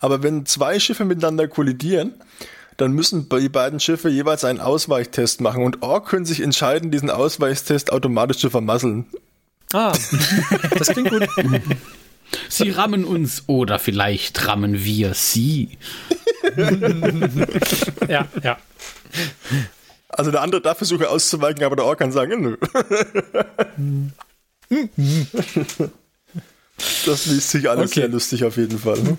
aber wenn zwei Schiffe miteinander kollidieren, dann müssen die beiden Schiffe jeweils einen Ausweichtest machen und Ork können sich entscheiden, diesen Ausweichtest automatisch zu vermasseln. Ah, das klingt gut. Sie rammen uns oder vielleicht rammen wir sie. ja, ja. Also der andere darf versuchen auszuweichen, aber der Ork kann sagen, nö. das liest sich alles okay. sehr lustig auf jeden Fall. Ne?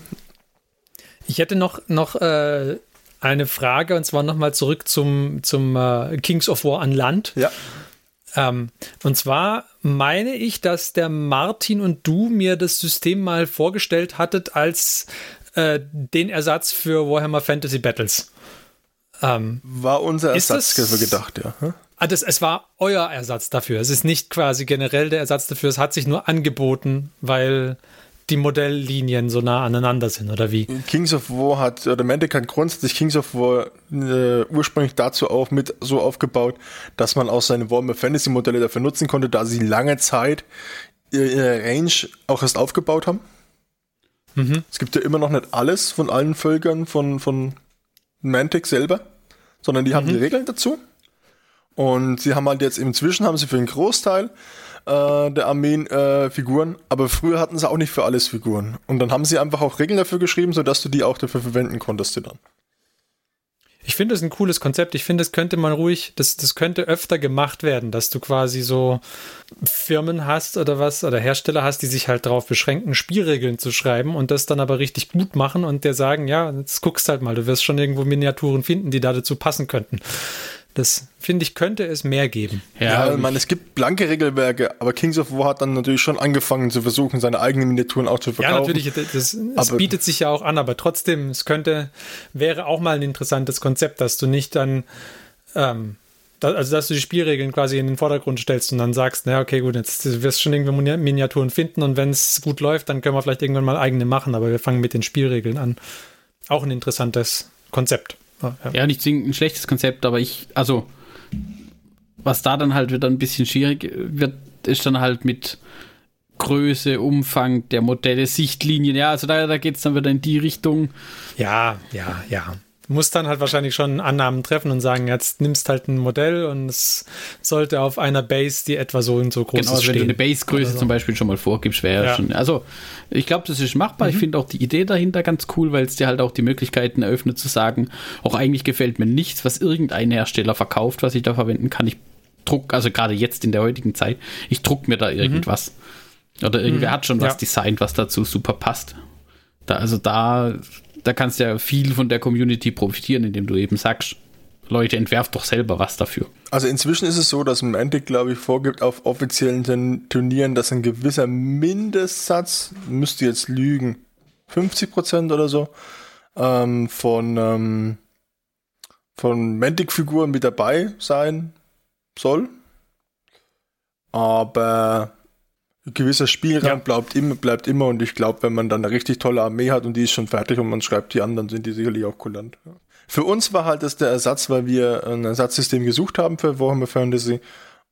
Ich hätte noch, noch äh, eine Frage und zwar nochmal zurück zum, zum äh, Kings of War an Land. Ja. Ähm, und zwar meine ich, dass der Martin und du mir das System mal vorgestellt hattet als äh, den Ersatz für Warhammer Fantasy Battles. Ähm, war unser Ersatz dafür gedacht, ja. Hm? Ah, das, es war euer Ersatz dafür. Es ist nicht quasi generell der Ersatz dafür. Es hat sich nur angeboten, weil die Modelllinien so nah aneinander sind, oder wie? Kings of War hat, oder Mantic hat grundsätzlich Kings of War äh, ursprünglich dazu auch mit so aufgebaut, dass man auch seine Warhammer Fantasy Modelle dafür nutzen konnte, da sie lange Zeit ihre Range auch erst aufgebaut haben. Mhm. Es gibt ja immer noch nicht alles von allen Völkern von, von Mantic selber sondern die haben mhm. die Regeln dazu. Und sie haben halt jetzt inzwischen haben sie für einen Großteil äh, der Armeen äh, Figuren, aber früher hatten sie auch nicht für alles Figuren. Und dann haben sie einfach auch Regeln dafür geschrieben, sodass du die auch dafür verwenden konntest dann. Ich finde es ein cooles Konzept. Ich finde, es könnte man ruhig, das, das könnte öfter gemacht werden, dass du quasi so Firmen hast oder was oder Hersteller hast, die sich halt darauf beschränken, Spielregeln zu schreiben und das dann aber richtig gut machen und der sagen, ja, jetzt guckst halt mal, du wirst schon irgendwo Miniaturen finden, die da dazu passen könnten. Das finde ich, könnte es mehr geben. Ja, ja ich meine, es gibt blanke Regelwerke, aber Kings of War hat dann natürlich schon angefangen zu versuchen, seine eigenen Miniaturen auch zu verkaufen. Ja, natürlich, das, das bietet sich ja auch an, aber trotzdem, es könnte, wäre auch mal ein interessantes Konzept, dass du nicht dann, ähm, da, also dass du die Spielregeln quasi in den Vordergrund stellst und dann sagst, na okay, gut, jetzt wirst du schon irgendwie Miniaturen finden und wenn es gut läuft, dann können wir vielleicht irgendwann mal eigene machen, aber wir fangen mit den Spielregeln an. Auch ein interessantes Konzept. Ja, ja nicht ein schlechtes Konzept, aber ich, also, was da dann halt wieder ein bisschen schwierig wird, ist dann halt mit Größe, Umfang der Modelle, Sichtlinien. Ja, also da, da geht es dann wieder in die Richtung. Ja, ja, ja muss dann halt wahrscheinlich schon Annahmen treffen und sagen, jetzt nimmst halt ein Modell und es sollte auf einer Base, die etwa so und so groß genau, ist. Genau, wenn du eine Base-Größe so. zum Beispiel schon mal vorgibst, wäre ja. schon. Also, ich glaube, das ist machbar. Mhm. Ich finde auch die Idee dahinter ganz cool, weil es dir halt auch die Möglichkeiten eröffnet zu sagen, auch eigentlich gefällt mir nichts, was irgendein Hersteller verkauft, was ich da verwenden kann. Ich druck, also gerade jetzt in der heutigen Zeit, ich druck mir da mhm. irgendwas. Mhm. Oder irgendwer mhm. hat schon was ja. designt, was dazu super passt. Da, also da da kannst ja viel von der Community profitieren, indem du eben sagst, Leute, entwerft doch selber was dafür. Also inzwischen ist es so, dass Mantic, glaube ich, vorgibt auf offiziellen Turnieren, dass ein gewisser Mindestsatz, müsste jetzt lügen, 50% oder so, ähm, von, ähm, von Mantic-Figuren mit dabei sein soll. Aber ein gewisser Spielraum ja. bleibt, immer, bleibt immer und ich glaube, wenn man dann eine richtig tolle Armee hat und die ist schon fertig und man schreibt die an, dann sind die sicherlich auch kulant. Ja. Für uns war halt das der Ersatz, weil wir ein Ersatzsystem gesucht haben für Warhammer Fantasy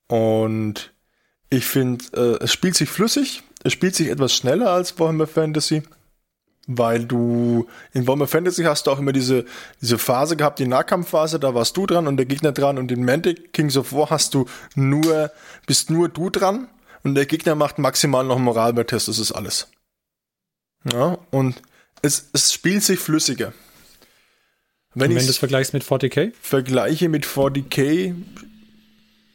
und ich finde, äh, es spielt sich flüssig, es spielt sich etwas schneller als Warhammer Fantasy, weil du in Warhammer Fantasy hast du auch immer diese, diese Phase gehabt, die Nahkampfphase, da warst du dran und der Gegner dran und in Mantic Kings of War hast du nur, bist nur du dran und der Gegner macht maximal noch einen Moralwerttest, das ist alles. Ja, und es, es spielt sich flüssiger. Wenn, wenn du es vergleichst mit 40k? Vergleiche mit 40k,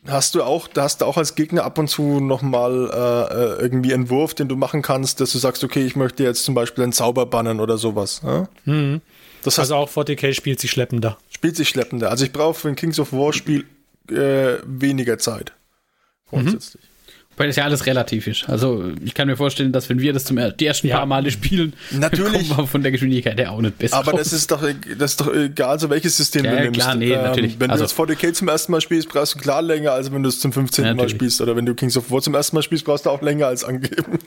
hast du auch, da hast du auch als Gegner ab und zu nochmal äh, äh, irgendwie einen Wurf, den du machen kannst, dass du sagst, okay, ich möchte jetzt zum Beispiel einen Zauber bannen oder sowas. Ja? Mhm. Das also heißt, auch 40k spielt sich schleppender. Spielt sich schleppender. Also ich brauche für ein Kings of War Spiel äh, weniger Zeit. Grundsätzlich. Mhm. Weil das ja alles relativ ist. Also ich kann mir vorstellen, dass wenn wir das zum die ersten ja. paar Male spielen, natürlich kommen wir von der Geschwindigkeit her auch nicht besser. Aber raus. das ist doch das ist doch egal, so welches System ja, du ja, nimmst. Klar, nee, ähm, natürlich. Wenn also, du jetzt 40k zum ersten Mal spielst, brauchst du klar länger, als wenn du es zum 15. Ja, Mal spielst. Oder wenn du Kings of War zum ersten Mal spielst, brauchst du auch länger als angegeben.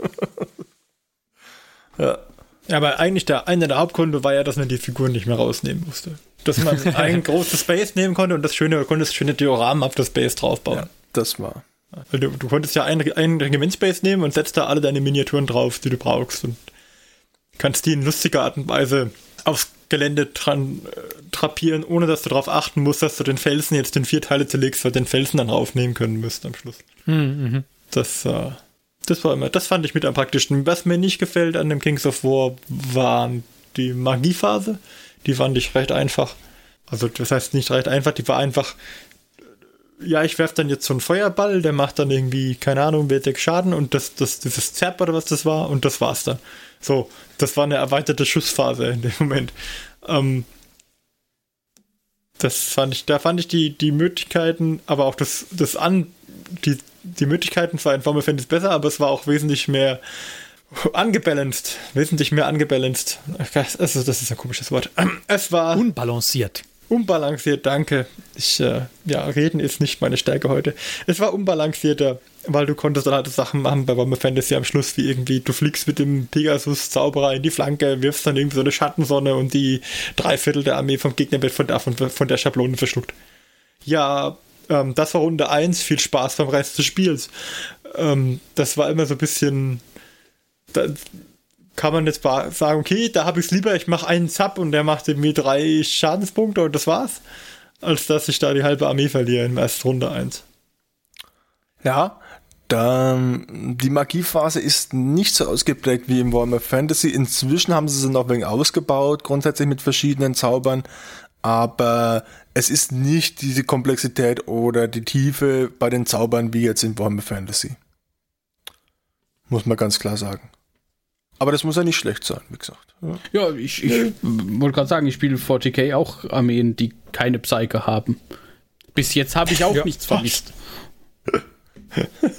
ja. Ja, aber eigentlich der einer der Hauptgründe war ja, dass man die Figuren nicht mehr rausnehmen musste. Dass man ein großes Space nehmen konnte und das schöne, du konntest schöne Dioramen auf das Space draufbauen. Ja, das war. Weil du, du konntest ja einen, einen Regimentspace nehmen und setzt da alle deine Miniaturen drauf, die du brauchst. Und kannst die in lustiger Art und Weise aufs Gelände dran äh, trapieren, ohne dass du darauf achten musst, dass du den Felsen jetzt in vier Teile zerlegst, weil du den Felsen dann raufnehmen können müsst am Schluss. Mhm. Das, äh, das war immer, das fand ich mit am praktischsten. Was mir nicht gefällt an dem Kings of War waren die Magiephase. Die fand ich recht einfach. Also das heißt nicht recht einfach, die war einfach ja, ich werfe dann jetzt so einen Feuerball, der macht dann irgendwie, keine Ahnung, wer sechs Schaden und das, das, dieses Zerb oder was das war und das war's dann. So, das war eine erweiterte Schussphase in dem Moment. Ähm, das fand ich, da fand ich die, die Möglichkeiten, aber auch das, das an, die, die Möglichkeiten zwar in Formel Fantasy besser, aber es war auch wesentlich mehr angebalanced, wesentlich mehr angebalanced. Also, das ist ein komisches Wort. Es war unbalanciert. Unbalanciert, danke. Ich, äh, ja, reden ist nicht meine Stärke heute. Es war unbalancierter, weil du konntest dann halt Sachen machen bei Warhammer Fantasy am Schluss, wie irgendwie, du fliegst mit dem Pegasus-Zauberer in die Flanke, wirfst dann irgendwie so eine Schattensonne und die drei Viertel der Armee vom Gegner wird von der, von, von der Schablone verschluckt. Ja, ähm, das war Runde 1, viel Spaß beim Rest des Spiels. Ähm, das war immer so ein bisschen. Da, kann man jetzt sagen, okay, da habe ich es lieber, ich mache einen Sub und der macht mir drei Schadenspunkte und das war's, als dass ich da die halbe Armee verliere in der ersten Runde 1. Ja, da, die Magiephase ist nicht so ausgeprägt wie im Warhammer Fantasy. Inzwischen haben sie sie noch wenig ausgebaut, grundsätzlich mit verschiedenen Zaubern, aber es ist nicht diese Komplexität oder die Tiefe bei den Zaubern wie jetzt in Warhammer Fantasy. Muss man ganz klar sagen. Aber das muss ja nicht schlecht sein, wie gesagt. Ja, ja ich, ich wollte gerade sagen, ich spiele 40k auch Armeen, die keine Psyche haben. Bis jetzt habe ich auch ja. nichts vermisst.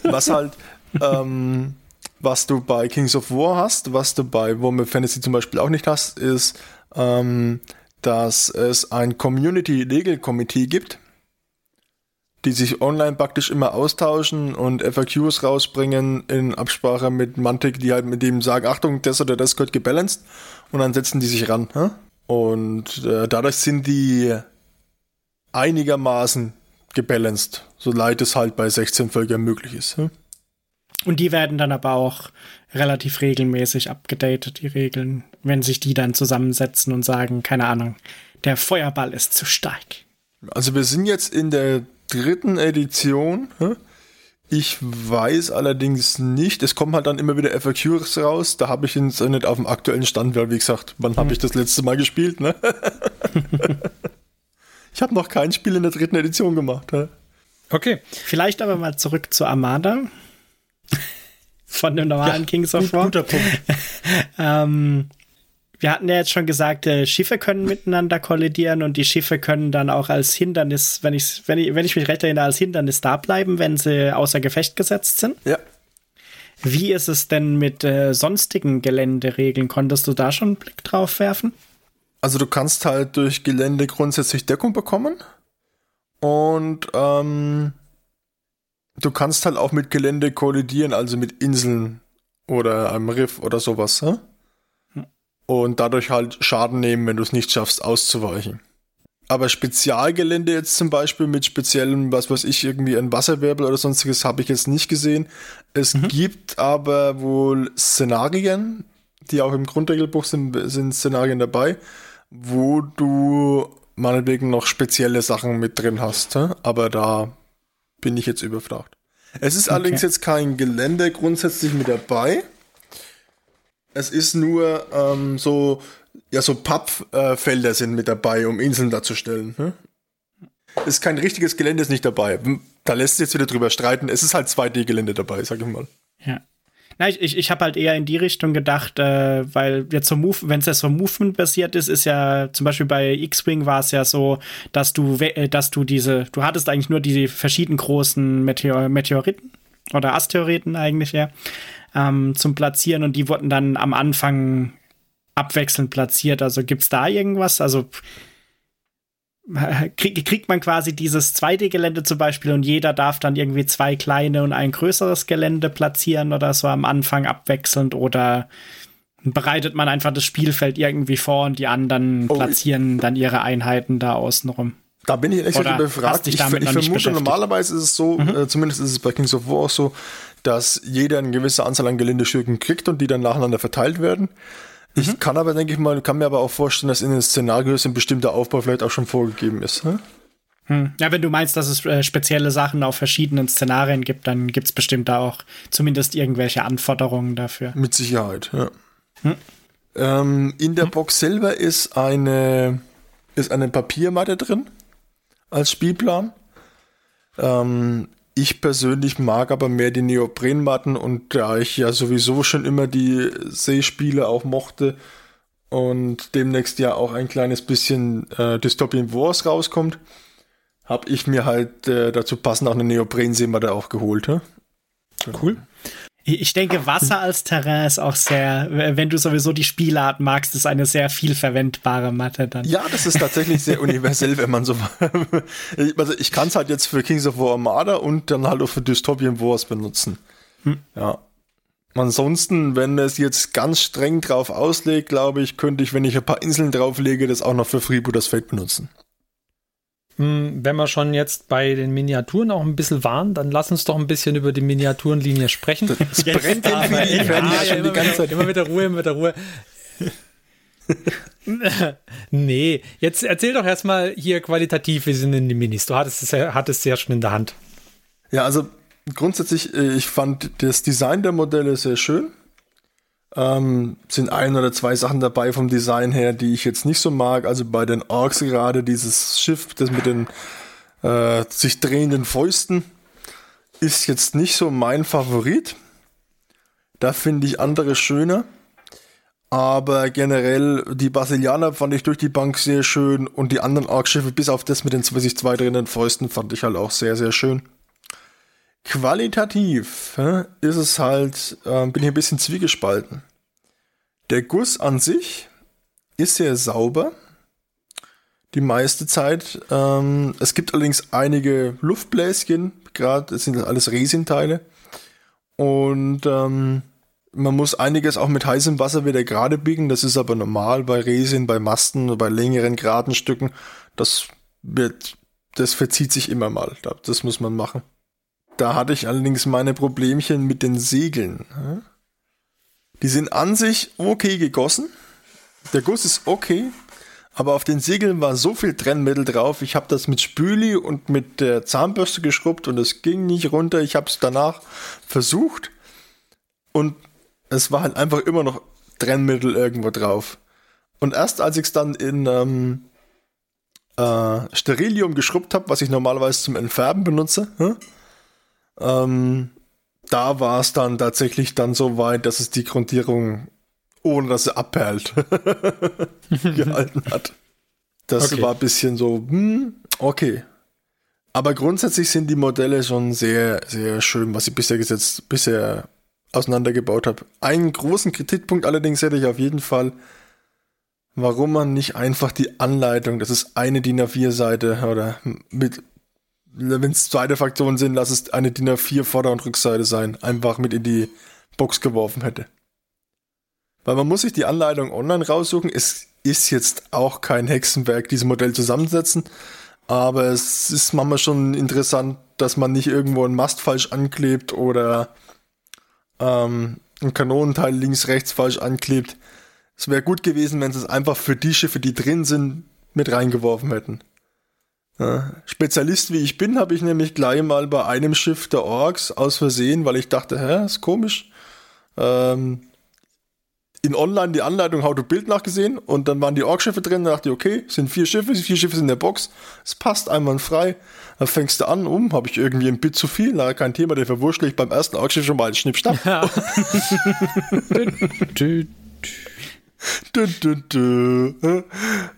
Was halt, ähm, was du bei Kings of War hast, was du bei Warhammer Fantasy zum Beispiel auch nicht hast, ist, ähm, dass es ein Community Legal Committee gibt, die sich online praktisch immer austauschen und FAQs rausbringen in Absprache mit Mantic, die halt mit dem sagen, Achtung, das oder das gehört gebalanced und dann setzen die sich ran. Hä? Und äh, dadurch sind die einigermaßen gebalanced, so leid es halt bei 16 Völkern möglich ist. Hä? Und die werden dann aber auch relativ regelmäßig abgedatet, die Regeln, wenn sich die dann zusammensetzen und sagen, keine Ahnung, der Feuerball ist zu stark. Also wir sind jetzt in der dritten Edition. Ich weiß allerdings nicht, es kommen halt dann immer wieder FAQs raus, da habe ich jetzt nicht auf dem aktuellen Stand, weil wie gesagt, wann habe ich das letzte Mal gespielt, ne? ich habe noch kein Spiel in der dritten Edition gemacht. Ne? Okay. Vielleicht aber mal zurück zu Armada. Von dem normalen ja, Kings of War. Guter Punkt. ähm, wir hatten ja jetzt schon gesagt, äh, Schiffe können miteinander kollidieren und die Schiffe können dann auch als Hindernis, wenn ich, wenn ich, wenn ich mich recht erinnere, als Hindernis da bleiben, wenn sie außer Gefecht gesetzt sind. Ja. Wie ist es denn mit äh, sonstigen Geländeregeln? Konntest du da schon einen Blick drauf werfen? Also du kannst halt durch Gelände grundsätzlich Deckung bekommen und ähm, du kannst halt auch mit Gelände kollidieren, also mit Inseln oder einem Riff oder sowas. Hä? Und dadurch halt Schaden nehmen, wenn du es nicht schaffst, auszuweichen. Aber Spezialgelände jetzt zum Beispiel mit speziellem, was weiß ich, irgendwie ein Wasserwirbel oder sonstiges habe ich jetzt nicht gesehen. Es mhm. gibt aber wohl Szenarien, die auch im Grundregelbuch sind, sind Szenarien dabei, wo du meinetwegen noch spezielle Sachen mit drin hast. Aber da bin ich jetzt überfragt. Es ist okay. allerdings jetzt kein Gelände grundsätzlich mit dabei. Es ist nur ähm, so, ja, so Pappfelder äh, sind mit dabei, um Inseln darzustellen. Hm? Ist kein richtiges Gelände ist nicht dabei. Da lässt sich jetzt wieder drüber streiten. Es ist halt 2D-Gelände dabei, sag ich mal. Ja. Na, ich, ich, ich habe halt eher in die Richtung gedacht, äh, weil jetzt so Move, wenn es jetzt so Movement basiert ist, ist ja zum Beispiel bei X-Wing war es ja so, dass du, äh, dass du diese, du hattest eigentlich nur diese verschiedenen großen Meteor Meteoriten oder Asteroiden eigentlich ja ähm, zum Platzieren und die wurden dann am Anfang abwechselnd platziert. Also gibt es da irgendwas? Also krieg, kriegt man quasi dieses 2D-Gelände zum Beispiel und jeder darf dann irgendwie zwei kleine und ein größeres Gelände platzieren oder so am Anfang abwechselnd oder bereitet man einfach das Spielfeld irgendwie vor und die anderen oh, platzieren dann ihre Einheiten da außenrum. Da bin ich echt befragt. Ich, ich vermute, normalerweise ist es so, mhm. äh, zumindest ist es bei Kings of War auch so, dass jeder eine gewisse Anzahl an Geländestücken kriegt und die dann nacheinander verteilt werden. Ich mhm. kann aber, denke ich mal, kann mir aber auch vorstellen, dass in den Szenarios ein bestimmter Aufbau vielleicht auch schon vorgegeben ist. Hm? Hm. Ja, wenn du meinst, dass es äh, spezielle Sachen auf verschiedenen Szenarien gibt, dann gibt es bestimmt da auch zumindest irgendwelche Anforderungen dafür. Mit Sicherheit, ja. Hm. Ähm, in der hm. Box selber ist eine, ist eine Papiermatte drin als Spielplan. Ähm, ich persönlich mag aber mehr die Neoprenmatten und da ich ja sowieso schon immer die Seespiele auch mochte und demnächst ja auch ein kleines bisschen äh, Dystopian Wars rauskommt, habe ich mir halt äh, dazu passend auch eine Neoprenseematte auch geholt. He? Cool. Ich denke, Wasser als Terrain ist auch sehr, wenn du sowieso die Spielart magst, ist eine sehr viel verwendbare Matte dann. Ja, das ist tatsächlich sehr universell, wenn man so. also ich kann es halt jetzt für Kings of War Armada und dann halt auch für Dystopian Wars benutzen. Hm. Ja. Ansonsten, wenn es jetzt ganz streng drauf auslegt, glaube ich, könnte ich, wenn ich ein paar Inseln drauflege, das auch noch für Freebooters Fate benutzen. Hm, wenn wir schon jetzt bei den Miniaturen auch ein bisschen waren, dann lass uns doch ein bisschen über die Miniaturenlinie sprechen. Es brennt den ja, ja, ja, die ganze Zeit. Immer mit der Ruhe, immer mit der Ruhe. nee, jetzt erzähl doch erstmal hier qualitativ, wie sind denn die Minis? Du hattest es ja, hattest es ja schon in der Hand. Ja, also grundsätzlich, äh, ich fand das Design der Modelle sehr schön. Ähm, sind ein oder zwei Sachen dabei vom Design her, die ich jetzt nicht so mag. Also bei den Orks gerade dieses Schiff, das mit den äh, sich drehenden Fäusten, ist jetzt nicht so mein Favorit. Da finde ich andere schöner. Aber generell, die Basilianer fand ich durch die Bank sehr schön und die anderen Orkschiffe, bis auf das mit den sich zwei drehenden Fäusten, fand ich halt auch sehr, sehr schön. Qualitativ ist es halt, äh, bin ich ein bisschen zwiegespalten. Der Guss an sich ist sehr sauber. Die meiste Zeit. Ähm, es gibt allerdings einige Luftbläschen, gerade, das sind alles Resinteile. Und ähm, man muss einiges auch mit heißem Wasser wieder gerade biegen. Das ist aber normal bei Resin, bei Masten, bei längeren geraden Stücken. Das wird, das verzieht sich immer mal. Das muss man machen. Da hatte ich allerdings meine Problemchen mit den Segeln. Die sind an sich okay gegossen. Der Guss ist okay, aber auf den Segeln war so viel Trennmittel drauf. Ich habe das mit Spüli und mit der Zahnbürste geschrubbt und es ging nicht runter. Ich habe es danach versucht und es war halt einfach immer noch Trennmittel irgendwo drauf. Und erst als ich es dann in ähm, äh, Sterilium geschrubbt habe, was ich normalerweise zum Entfärben benutze, hm? Ähm, da war es dann tatsächlich dann so weit, dass es die Grundierung, ohne dass sie abperlt, gehalten hat. Das okay. war ein bisschen so, hm, okay. Aber grundsätzlich sind die Modelle schon sehr, sehr schön, was ich bisher gesetzt, bisher auseinandergebaut habe. Einen großen Kritikpunkt allerdings hätte ich auf jeden Fall, warum man nicht einfach die Anleitung, das ist eine DIN A4-Seite oder mit, wenn es zweite Fraktionen sind, lass es eine DIN A4 Vorder- und Rückseite sein, einfach mit in die Box geworfen hätte. Weil man muss sich die Anleitung online raussuchen. Es ist jetzt auch kein Hexenwerk, dieses Modell zusammensetzen. Aber es ist manchmal schon interessant, dass man nicht irgendwo einen Mast falsch anklebt oder ähm, ein Kanonenteil links, rechts falsch anklebt. Es wäre gut gewesen, wenn sie es einfach für die Schiffe, die drin sind, mit reingeworfen hätten. Ja, Spezialist wie ich bin, habe ich nämlich gleich mal bei einem Schiff der Orks aus Versehen, weil ich dachte, hä, ist komisch. Ähm, in online die Anleitung How to Build nachgesehen und dann waren die Ork-Schiffe drin. Da dachte ich, okay, sind vier Schiffe, vier Schiffe sind in der Box. Es passt einwandfrei. Dann fängst du an, um, habe ich irgendwie ein Bit zu viel, na, kein Thema, der verwurscht ich beim ersten Ork-Schiff schon mal einen Schnippschnapp. Ja. Dün, dün, dün.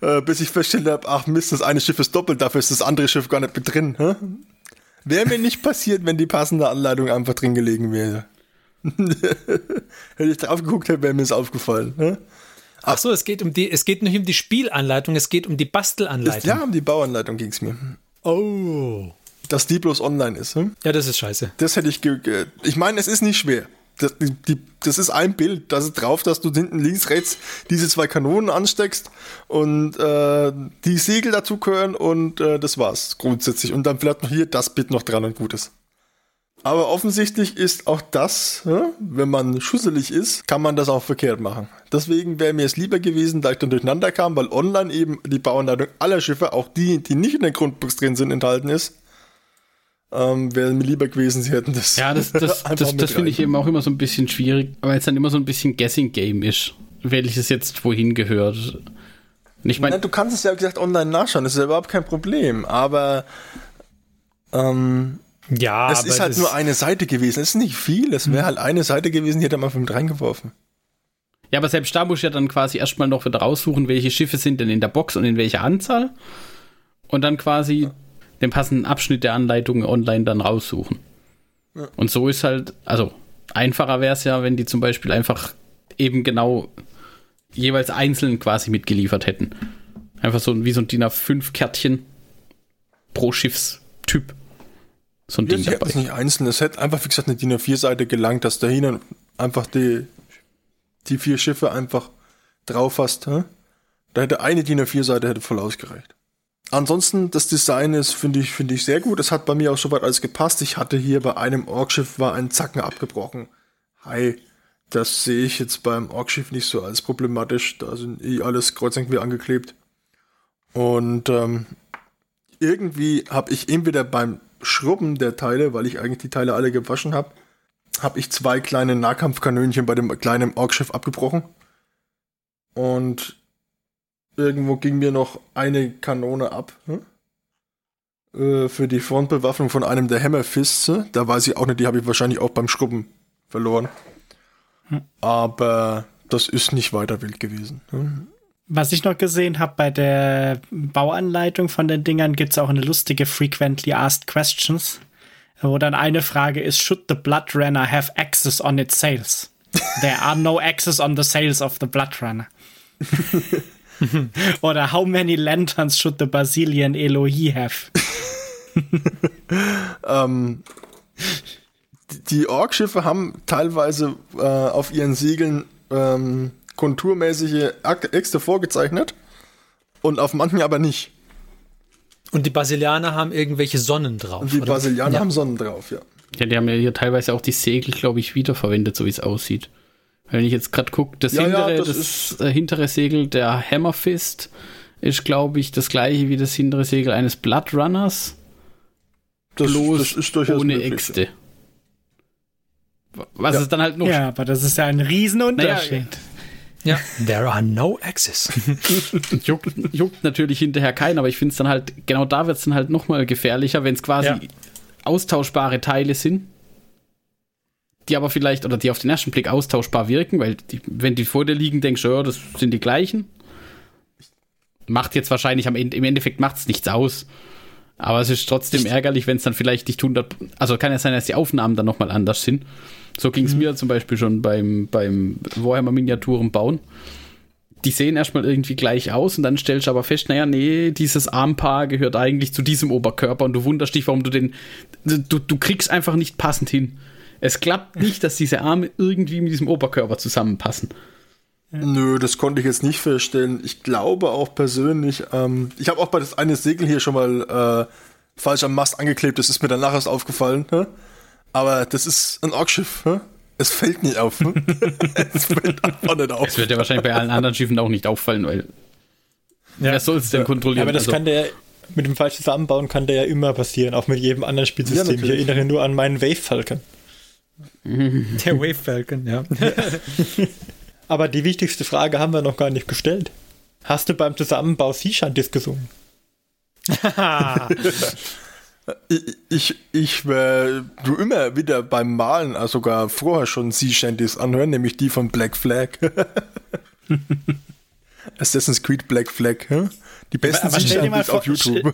Äh, bis ich festgestellt habe, ach Mist, das eine Schiff ist doppelt, dafür ist das andere Schiff gar nicht mit drin. Wäre mir nicht passiert, wenn die passende Anleitung einfach drin gelegen wäre. Hätte ich drauf geguckt, wäre mir es aufgefallen. Ne? Ach so, es geht um die, es geht nicht um die Spielanleitung, es geht um die Bastelanleitung. Ja, um die Bauanleitung ging es mir. Oh. Dass die bloß online ist. Hm? Ja, das ist scheiße. Das hätte ich. Ich meine, es ist nicht schwer. Das, die, das ist ein Bild, das ist drauf, dass du hinten links, rechts diese zwei Kanonen ansteckst und äh, die Segel dazu gehören und äh, das war's grundsätzlich. Und dann vielleicht noch hier das Bit noch dran und gut ist. Aber offensichtlich ist auch das, wenn man schusselig ist, kann man das auch verkehrt machen. Deswegen wäre mir es lieber gewesen, da ich dann durcheinander kam, weil online eben die Bauanleitung aller Schiffe, auch die, die nicht in der Grundbox drin sind, enthalten ist. Ähm, wäre mir lieber gewesen, sie hätten das. Ja, das, das, das, das finde ich eben auch immer so ein bisschen schwierig, weil es dann immer so ein bisschen Guessing-Game ist, welches jetzt wohin gehört. ich meine, du kannst es ja wie gesagt online nachschauen, das ist ja überhaupt kein Problem, aber ähm, ja, es ist halt nur eine Seite gewesen. Es ist nicht viel. Es wäre hm. halt eine Seite gewesen, die hätte man mit reingeworfen. Ja, aber selbst da muss ich ja dann quasi erstmal noch wieder raussuchen, welche Schiffe sind denn in der Box und in welcher Anzahl. Und dann quasi ja. Den passenden Abschnitt der Anleitung online dann raussuchen. Ja. Und so ist halt, also einfacher wäre es ja, wenn die zum Beispiel einfach eben genau jeweils einzeln quasi mitgeliefert hätten. Einfach so wie so ein DIN A5-Kärtchen pro Schiffstyp so ein ja, Ding dabei. Das nicht einzeln. Es hätte einfach, wie gesagt, eine DIN A4-Seite gelangt, dass dahin einfach die, die vier Schiffe einfach drauf hast. Hä? Da hätte eine DIN A4-Seite hätte voll ausgereicht. Ansonsten, das Design ist, finde ich, finde ich sehr gut. Es hat bei mir auch soweit alles gepasst. Ich hatte hier bei einem Orkschiff war ein Zacken abgebrochen. Hi. Das sehe ich jetzt beim Orkschiff nicht so als problematisch. Da sind eh alles kreuz irgendwie angeklebt. Und ähm, irgendwie habe ich entweder beim Schrubben der Teile, weil ich eigentlich die Teile alle gewaschen habe, habe ich zwei kleine Nahkampfkanönchen bei dem kleinen Orkschiff abgebrochen. Und irgendwo ging mir noch eine Kanone ab. Hm? Äh, für die Frontbewaffnung von einem der Hammerfists. Da weiß ich auch nicht, die habe ich wahrscheinlich auch beim Schrubben verloren. Hm. Aber das ist nicht weiter wild gewesen. Hm? Was ich noch gesehen habe bei der Bauanleitung von den Dingern, gibt es auch eine lustige Frequently Asked Questions, wo dann eine Frage ist, should the Blood Runner have access on its sales? There are no access on the sales of the Blood Runner. Oder how many lanterns should the Basilian Elohi have? ähm, die Orkschiffe haben teilweise äh, auf ihren Segeln ähm, konturmäßige Äxte vorgezeichnet und auf manchen aber nicht. Und die Basilianer haben irgendwelche Sonnen drauf. Und die oder? Basilianer ja. haben Sonnen drauf, ja. Ja, die haben ja hier teilweise auch die Segel, glaube ich, wiederverwendet, so wie es aussieht. Wenn ich jetzt gerade gucke, das, ja, hintere, ja, das, das äh, hintere Segel der Hammerfist ist, glaube ich, das gleiche wie das hintere Segel eines Blood Runners. Das, bloß das ist durchaus ohne möglich, Äxte. Was ja. ist dann halt noch. Ja, aber das ist ja ein Riesenunterschied. Naja, ja. There are no access. juckt, juckt, natürlich hinterher keinen, aber ich finde es dann halt, genau da wird es dann halt nochmal gefährlicher, wenn es quasi ja. austauschbare Teile sind, die aber vielleicht, oder die auf den ersten Blick austauschbar wirken, weil die, wenn die vor dir liegen, denkst du, ja, das sind die gleichen. Macht jetzt wahrscheinlich am Ende, im Endeffekt macht es nichts aus. Aber es ist trotzdem ärgerlich, wenn es dann vielleicht nicht 100, also kann ja sein, dass die Aufnahmen dann nochmal anders sind. So ging es mhm. mir zum Beispiel schon beim, beim Warhammer Miniaturen bauen. Die sehen erstmal irgendwie gleich aus und dann stellst du aber fest, naja, nee, dieses Armpaar gehört eigentlich zu diesem Oberkörper und du wunderst dich, warum du den, du, du kriegst einfach nicht passend hin. Es klappt nicht, dass diese Arme irgendwie mit diesem Oberkörper zusammenpassen. Nö, das konnte ich jetzt nicht feststellen. Ich glaube auch persönlich, ähm, ich habe auch bei das eine Segel hier schon mal äh, falsch am Mast angeklebt, das ist mir danach erst aufgefallen. Hä? Aber das ist ein Orkschiff. Hä? Es fällt nicht auf. es fällt einfach nicht auf. Es wird ja wahrscheinlich bei allen anderen Schiffen auch nicht auffallen, weil ja. wer soll es denn kontrollieren? Aber das also, kann der mit dem falschen Zusammenbauen kann der ja immer passieren, auch mit jedem anderen Spielsystem. Ja, ich erinnere nur an meinen Wave Falcon. Der Wave Falcon, ja. Aber die wichtigste Frage haben wir noch gar nicht gestellt. Hast du beim Zusammenbau Seashanties gesungen? ich, ich, ich äh, du immer wieder beim Malen, also sogar vorher schon Sea Shanties anhören, nämlich die von Black Flag. Assassin's Creed Black Flag. Hä? Die besten Sea Shanties auf YouTube.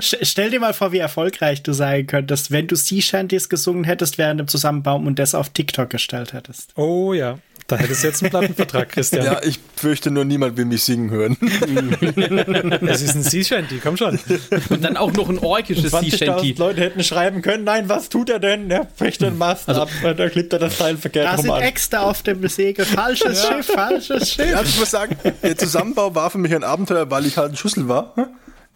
Stell dir mal vor, wie erfolgreich du sein könntest, wenn du Sea Shanties gesungen hättest während dem Zusammenbau und das auf TikTok gestellt hättest. Oh ja. Da hättest du jetzt einen Plattenvertrag, Christian. Ja, ich fürchte nur, niemand will mich singen hören. Es ist ein Sea Shanty, komm schon. Und dann auch noch ein orkisches Sea Shanty. Leute hätten schreiben können, nein, was tut er denn? Er bricht den Mast also, ab, da klippt er das Teil verkehrt Da sind an. Äxte auf dem Segel, falsches ja. Schiff, falsches Schiff. Ja, ich muss sagen, der Zusammenbau war für mich ein Abenteuer, weil ich halt ein Schüssel war.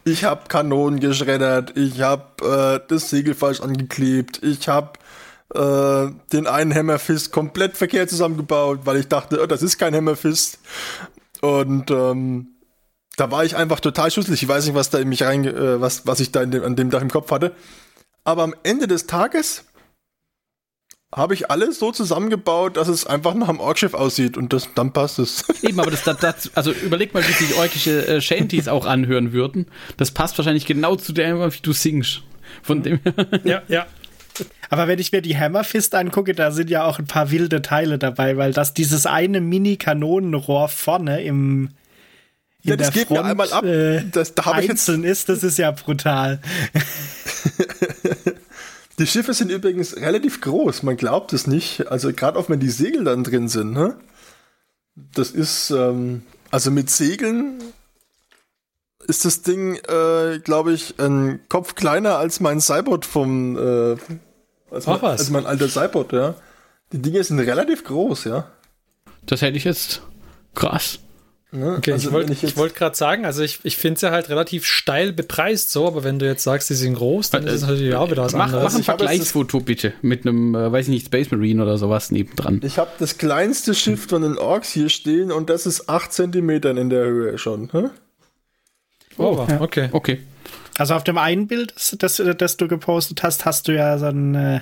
Ich habe Kanonen geschreddert, ich habe äh, das Segel falsch angeklebt, ich habe äh, den einen Hammerfist komplett verkehrt zusammengebaut, weil ich dachte, oh, das ist kein Hammerfist. Und ähm, da war ich einfach total schusselig. Ich weiß nicht, was da in mich rein, äh, was, was ich da dem, an dem Tag im Kopf hatte. Aber am Ende des Tages habe ich alles so zusammengebaut, dass es einfach nach einem Orkschiff aussieht und das, dann passt es. Eben, aber das, das, also überleg mal, wie sich orkische äh, Shanties auch anhören würden. Das passt wahrscheinlich genau zu dem, wie du singst. Von dem. ja, ja. Aber wenn ich mir die Hammerfist angucke, da sind ja auch ein paar wilde Teile dabei, weil das dieses eine Mini-Kanonenrohr vorne im ja, das geht Front, mir einmal ab. Äh, das, da jetzt ist, das ist ja brutal. die Schiffe sind übrigens relativ groß, man glaubt es nicht. Also gerade auch wenn die Segel dann drin sind, ne? Das ist ähm, also mit Segeln ist das Ding, äh, glaube ich, ein Kopf kleiner als mein Cybot vom äh, als, Ach, mein, als mein alter Cybot, ja. Die Dinge sind relativ groß, ja. Das hätte ich jetzt krass. Ne? Okay, also ich wollte wollt gerade sagen, also ich, ich finde es ja halt relativ steil bepreist so, aber wenn du jetzt sagst, die sind groß, dann äh, ist es natürlich auch wieder was mach, anderes. Mach ein Vergleichsfoto bitte mit einem, äh, weiß ich nicht, Space Marine oder sowas nebendran. Ich habe das kleinste Schiff von den Orks hier stehen und das ist 8 cm in der Höhe schon. Hä? Oh, okay. Okay. Also auf dem einen Bild, das, das du gepostet hast, hast du ja so ein äh,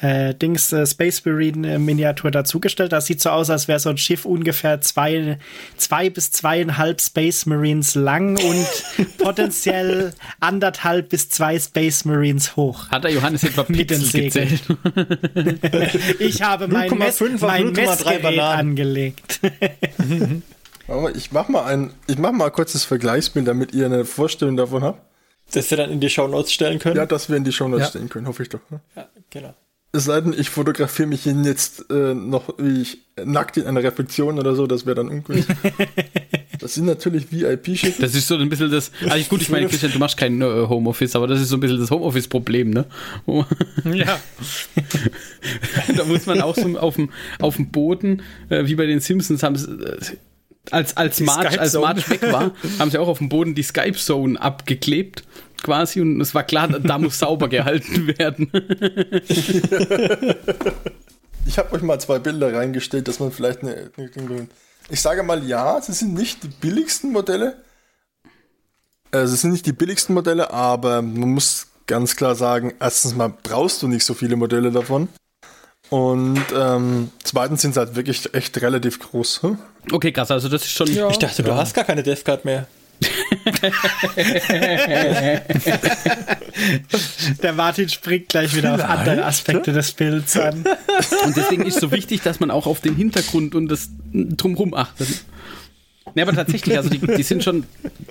äh, Dings äh, Space Marine äh, Miniatur dazugestellt. Das sieht so aus, als wäre so ein Schiff ungefähr zwei, zwei bis zweieinhalb Space Marines lang und potenziell anderthalb bis zwei Space Marines hoch. Hat der Johannes etwa Pixel gezählt? ich habe mein, Mess, mein Messgerät angelegt. Ich mach mal ein, ich mach mal ein kurzes Vergleichsbild, damit ihr eine Vorstellung davon habt. Dass wir dann in die Show Notes stellen können? Ja, dass wir in die Show Notes ja. stellen können, hoffe ich doch. Ne? Ja, genau. Es sei denn, ich fotografiere mich hin jetzt äh, noch wie ich nackt in einer Reflexion oder so, das wäre dann ungünstig. das sind natürlich VIP-Schiffe. Das ist so ein bisschen das. Also gut, ich meine, Christian, du machst kein äh, Homeoffice, aber das ist so ein bisschen das Homeoffice-Problem, ne? ja. da muss man auch so auf dem, auf dem Boden, äh, wie bei den Simpsons, haben sie. Als, als, March, als March weg war, haben sie auch auf dem Boden die Skype-Zone abgeklebt quasi und es war klar, da muss sauber gehalten werden. ich habe euch mal zwei Bilder reingestellt, dass man vielleicht eine, eine, Ich sage mal ja, sie sind nicht die billigsten Modelle. Äh, sie sind nicht die billigsten Modelle, aber man muss ganz klar sagen, erstens mal brauchst du nicht so viele Modelle davon. Und ähm, zweitens sind sie halt wirklich echt relativ groß. Hm? Okay, krass, also das ist schon. Ja. Ich dachte, du ja. hast gar keine Deathcard mehr. Der Martin springt gleich wieder Vielleicht? auf andere Aspekte des Bilds an. Und deswegen ist es so wichtig, dass man auch auf den Hintergrund und das Drumherum achtet. Ja, aber tatsächlich, also die, die sind schon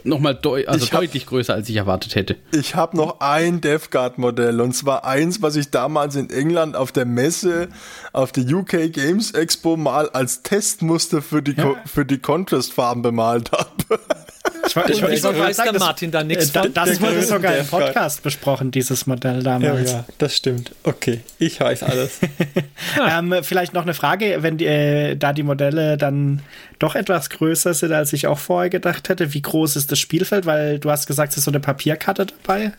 nochmal deu also hab, deutlich größer, als ich erwartet hätte. Ich habe noch ein DevGuard-Modell und zwar eins, was ich damals in England auf der Messe, auf der UK Games Expo mal als Testmuster für die, ja. für die Contrast-Farben bemalt habe. Ich, ich, ich, ich weiß der Martin da nichts äh, von. Das wurde sogar im Podcast besprochen, dieses Modell damals. Ja, ja, das stimmt. Okay, ich weiß alles. ähm, vielleicht noch eine Frage, wenn die, äh, da die Modelle dann doch etwas größer sind, als ich auch vorher gedacht hätte. Wie groß ist das Spielfeld? Weil du hast gesagt, es ist so eine Papierkarte dabei.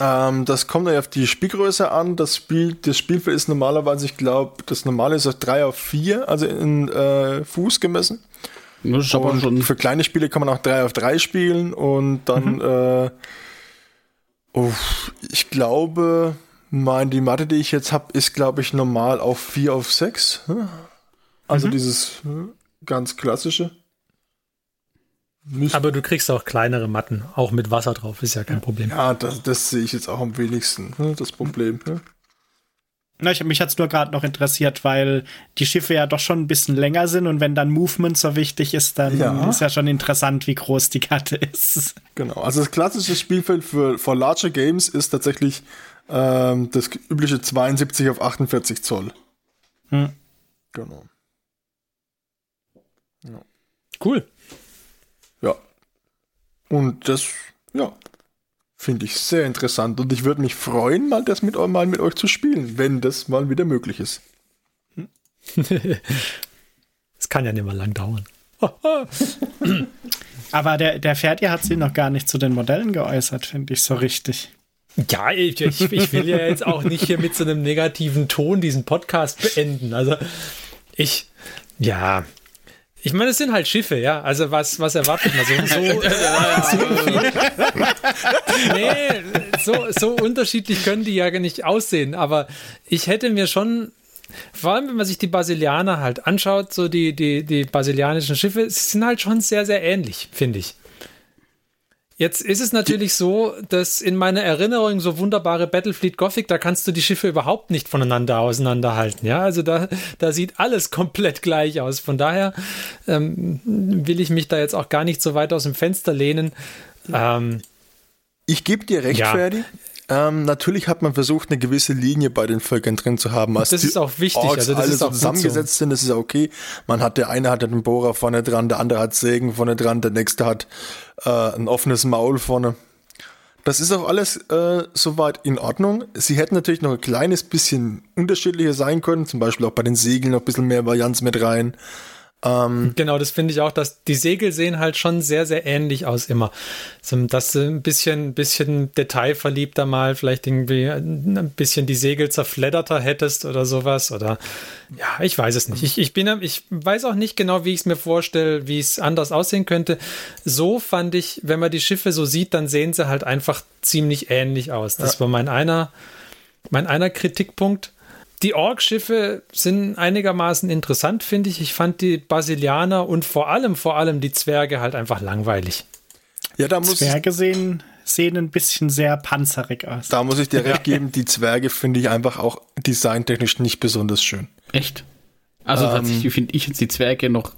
Ähm, das kommt ja auf die Spielgröße an. Das, Spiel, das Spielfeld ist normalerweise, ich glaube, das normale ist auf 3 auf 4, also in äh, Fuß gemessen. Das aber schon für kleine Spiele kann man auch 3 auf 3 spielen und dann, mhm. äh, oh, ich glaube, mein, die Matte, die ich jetzt habe, ist, glaube ich, normal auf 4 auf 6. Also mhm. dieses ganz klassische. Nicht aber du kriegst auch kleinere Matten, auch mit Wasser drauf, ist ja kein Problem. Ja, das, das sehe ich jetzt auch am wenigsten, das Problem. Na, ich, mich hat's nur gerade noch interessiert, weil die Schiffe ja doch schon ein bisschen länger sind und wenn dann Movement so wichtig ist, dann ja. ist ja schon interessant, wie groß die Karte ist. Genau, also das klassische Spielfeld für, für Larger Games ist tatsächlich ähm, das übliche 72 auf 48 Zoll. Hm. Genau. Ja. Cool. Ja. Und das, ja, Finde ich sehr interessant und ich würde mich freuen, mal das mit, mal mit euch zu spielen, wenn das mal wieder möglich ist. Es kann ja nicht mal lang dauern. Aber der, der Ferdi hat sich noch gar nicht zu den Modellen geäußert, finde ich so richtig. Ja, ich, ich, will ja jetzt auch nicht hier mit so einem negativen Ton diesen Podcast beenden. Also ich, ja, ich meine, es sind halt Schiffe, ja. Also was, was erwartet man so? So, so, nee, so, so unterschiedlich können die ja gar nicht aussehen. Aber ich hätte mir schon, vor allem wenn man sich die Basilianer halt anschaut, so die, die, die brasilianischen Schiffe, sind halt schon sehr, sehr ähnlich, finde ich. Jetzt ist es natürlich so, dass in meiner Erinnerung so wunderbare Battlefleet Gothic, da kannst du die Schiffe überhaupt nicht voneinander auseinanderhalten. Ja, also da, da sieht alles komplett gleich aus. Von daher ähm, will ich mich da jetzt auch gar nicht so weit aus dem Fenster lehnen. Ähm, ich gebe dir recht, ja. Ferdi. Ähm, natürlich hat man versucht, eine gewisse Linie bei den Völkern drin zu haben. das ist auch wichtig. Orks also das alle ist auch zusammengesetzt so. sind, das ist okay. Man hat, der eine hat einen Bohrer vorne dran, der andere hat Sägen vorne dran, der nächste hat äh, ein offenes Maul vorne. Das ist auch alles äh, soweit in Ordnung. Sie hätten natürlich noch ein kleines bisschen unterschiedlicher sein können, zum Beispiel auch bei den Segeln noch ein bisschen mehr Varianz mit rein. Ähm, genau, das finde ich auch, dass die Segel sehen halt schon sehr, sehr ähnlich aus immer. dass du ein bisschen, bisschen detailverliebter mal vielleicht irgendwie ein bisschen die Segel zerfledderter hättest oder sowas. Oder ja, ich weiß es nicht. Ich, ich bin, ich weiß auch nicht genau, wie ich es mir vorstelle, wie es anders aussehen könnte. So fand ich, wenn man die Schiffe so sieht, dann sehen sie halt einfach ziemlich ähnlich aus. Das ja. war mein einer, mein einer Kritikpunkt. Die Ork-Schiffe sind einigermaßen interessant, finde ich. Ich fand die Basilianer und vor allem, vor allem die Zwerge halt einfach langweilig. Ja, da muss Zwerge sehen, sehen ein bisschen sehr panzerig aus. Da muss ich dir recht geben, die Zwerge finde ich einfach auch designtechnisch nicht besonders schön. Echt? Also ähm, tatsächlich finde ich jetzt die Zwerge noch.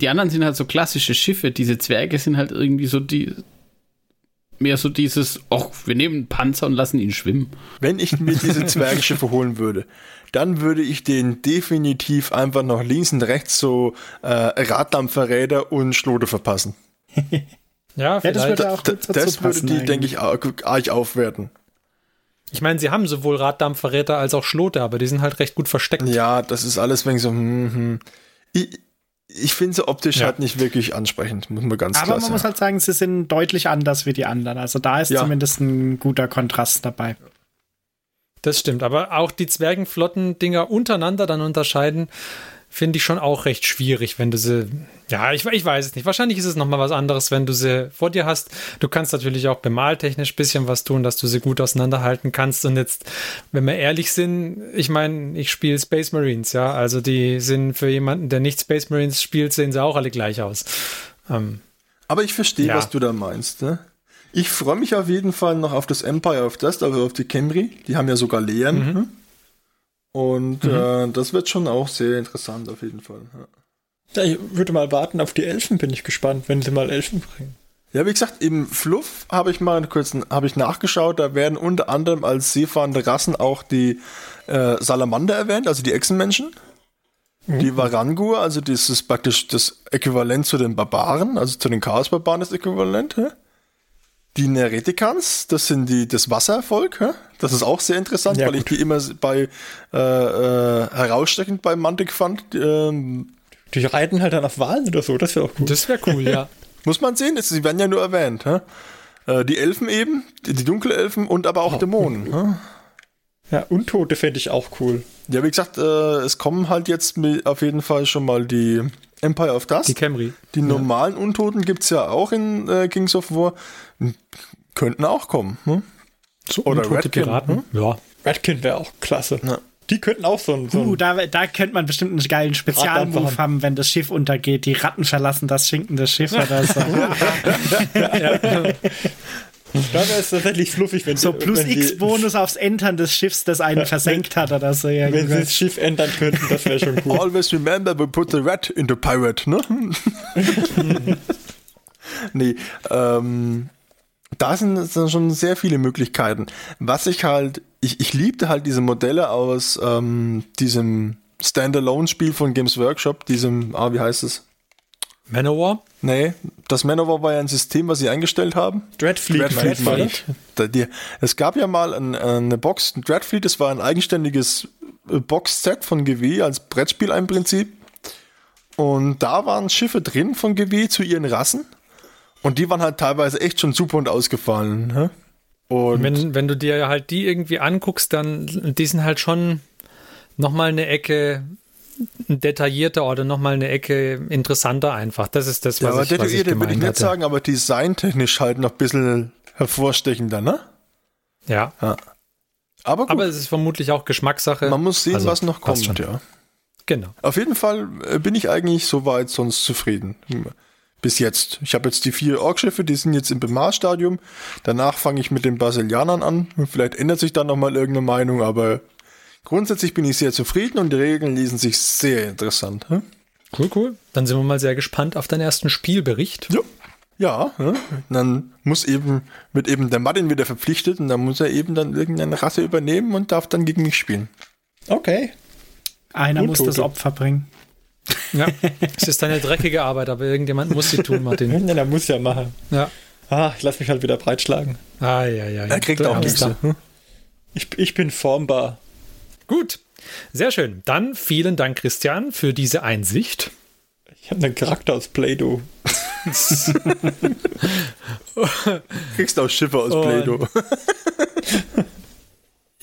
Die anderen sind halt so klassische Schiffe. Diese Zwerge sind halt irgendwie so die mehr so dieses, ach, wir nehmen einen Panzer und lassen ihn schwimmen. Wenn ich mir diese Zwergenschiffe holen würde, dann würde ich den definitiv einfach noch links und rechts so äh, Raddampferräder und Schlote verpassen. ja, ja, das würde auch gut Das würde die, denke ich, arg aufwerten. Ich meine, sie haben sowohl Raddampferräder als auch Schlote, aber die sind halt recht gut versteckt. Ja, das ist alles wegen so, hm, hm. Ich, ich finde sie optisch ja. halt nicht wirklich ansprechend, muss man ganz Aber klar man sagen. muss halt sagen, sie sind deutlich anders wie die anderen. Also da ist ja. zumindest ein guter Kontrast dabei. Das stimmt, aber auch die Zwergenflotten-Dinger untereinander dann unterscheiden, finde ich schon auch recht schwierig, wenn du sie. Ja, ich, ich weiß es nicht. Wahrscheinlich ist es nochmal was anderes, wenn du sie vor dir hast. Du kannst natürlich auch bemaltechnisch ein bisschen was tun, dass du sie gut auseinanderhalten kannst. Und jetzt, wenn wir ehrlich sind, ich meine, ich spiele Space Marines, ja. Also die sind für jemanden, der nicht Space Marines spielt, sehen sie auch alle gleich aus. Ähm, Aber ich verstehe, ja. was du da meinst, ne? Ich freue mich auf jeden Fall noch auf das Empire of Dust, also auf die Camry. Die haben ja sogar Lehren. Mhm. Und mhm. äh, das wird schon auch sehr interessant auf jeden Fall. Ja. ja. ich würde mal warten auf die Elfen, bin ich gespannt, wenn sie mal Elfen bringen. Ja, wie gesagt, im Fluff habe ich mal kurz habe ich nachgeschaut, da werden unter anderem als seefahrende Rassen auch die äh, Salamander erwähnt, also die Echsenmenschen. Mhm. Die Varangur, also das ist praktisch das Äquivalent zu den Barbaren, also zu den Chaos-Barbaren das Äquivalent. Ja? Die Neretikans, das sind die, das Wasservolk. Das ist auch sehr interessant, ja, weil gut. ich die immer bei äh, äh, herausstechend bei Mantic fand. Ähm, die reiten halt dann auf Wahlen oder so, das wäre auch cool. Das wäre cool, ja. Muss man sehen, sie werden ja nur erwähnt. Äh, die Elfen eben, die, die Dunkelelfen und aber auch oh. Dämonen. Oh. Ja, Untote fände ich auch cool. Ja, wie gesagt, äh, es kommen halt jetzt auf jeden Fall schon mal die Empire of Dust. Die Camry. Die normalen ja. Untoten gibt es ja auch in äh, Kings of War. Könnten auch kommen. Hm? So Oder Redkin. Piraten. Hm? Ja. Redkin wäre auch klasse. Ja. Die könnten auch so ein. So uh, da, da könnte man bestimmt einen geilen Spezialmove haben, wenn das Schiff untergeht. Die Ratten verlassen das schinkende Schiff oder so. ja, ja. Da wäre es tatsächlich fluffig, wenn So plus X-Bonus aufs Entern des Schiffs, das einen versenkt hat oder so. Wenn sie das Schiff ändern könnten, das wäre schon cool. Always remember, we put the rat in the pirate, ne? nee, ähm, da sind, sind schon sehr viele Möglichkeiten. Was ich halt, ich, ich liebte halt diese Modelle aus ähm, diesem Standalone-Spiel von Games Workshop, diesem, ah, wie heißt es? Manowar? Nee, das Manowar war ja ein System, was sie eingestellt haben. Dreadfleet. Dreadfleet, Dreadfleet. Dreadfleet. es gab ja mal ein, eine Box, Dreadfleet, das war ein eigenständiges äh, Box-Set von GW als Brettspiel im Prinzip. Und da waren Schiffe drin von GW zu ihren Rassen. Und die waren halt teilweise echt schon super und ausgefallen. Hä? Und wenn, wenn du dir halt die irgendwie anguckst, dann die sind halt schon nochmal eine Ecke detaillierter oder nochmal eine Ecke interessanter einfach. Das ist das, was ja, aber ich, detaillierte würde ich nicht hatte. sagen, aber designtechnisch halt noch ein bisschen hervorstechender, ne? Ja. ja. Aber, gut. aber es ist vermutlich auch Geschmackssache. Man muss sehen, also, was noch kommt, ja. Genau. Auf jeden Fall äh, bin ich eigentlich soweit sonst zufrieden. Bis jetzt. Ich habe jetzt die vier Orkschiffe, die sind jetzt im Bemarstadium. Danach fange ich mit den Brasilianern an. Vielleicht ändert sich dann nochmal irgendeine Meinung, aber Grundsätzlich bin ich sehr zufrieden und die Regeln lesen sich sehr interessant. Hm? Cool, cool. Dann sind wir mal sehr gespannt auf deinen ersten Spielbericht. Ja. Ja, ja. dann muss eben, wird eben der Martin wieder verpflichtet und dann muss er eben dann irgendeine Rasse übernehmen und darf dann gegen mich spielen. Okay. Einer Gut, muss das Opfer bringen. Ja, es ist eine dreckige Arbeit, aber irgendjemand muss sie tun, Martin. ja, der muss ja machen. Ja. Ah, ich lass mich halt wieder breitschlagen. Ah, ja, ja. ja. Er kriegt du auch nichts. Ich, ich bin formbar. Gut, sehr schön. Dann vielen Dank, Christian, für diese Einsicht. Ich habe einen Charakter aus Play-Doh. Kriegst auch Schiffe aus Play-Doh.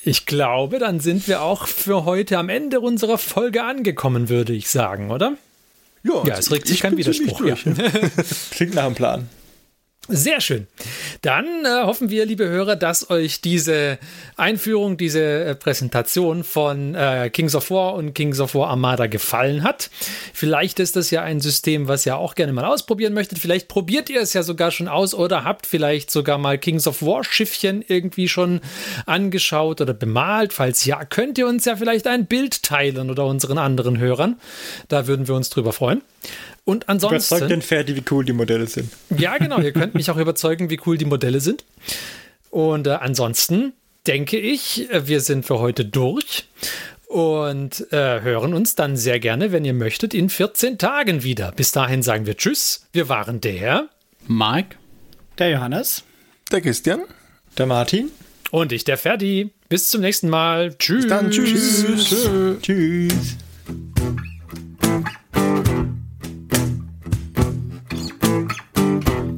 Ich glaube, dann sind wir auch für heute am Ende unserer Folge angekommen, würde ich sagen, oder? Ja, ja es regt sich kein Widerspruch. Durch, ja. Klingt nach einem Plan. Sehr schön. Dann äh, hoffen wir, liebe Hörer, dass euch diese Einführung, diese äh, Präsentation von äh, Kings of War und Kings of War Armada gefallen hat. Vielleicht ist das ja ein System, was ihr auch gerne mal ausprobieren möchtet. Vielleicht probiert ihr es ja sogar schon aus oder habt vielleicht sogar mal Kings of War Schiffchen irgendwie schon angeschaut oder bemalt. Falls ja, könnt ihr uns ja vielleicht ein Bild teilen oder unseren anderen Hörern. Da würden wir uns drüber freuen. Und ansonsten. Überzeugt den Ferdi, wie cool die Modelle sind. Ja, genau. Ihr könnt mich auch überzeugen, wie cool die Modelle sind. Und äh, ansonsten denke ich, äh, wir sind für heute durch und äh, hören uns dann sehr gerne, wenn ihr möchtet, in 14 Tagen wieder. Bis dahin sagen wir Tschüss. Wir waren der Mike, der Johannes, der Christian, der Martin und ich, der Ferdi. Bis zum nächsten Mal. Tschüss. Bis dann. Tschüss. Tschüss. Tschüss.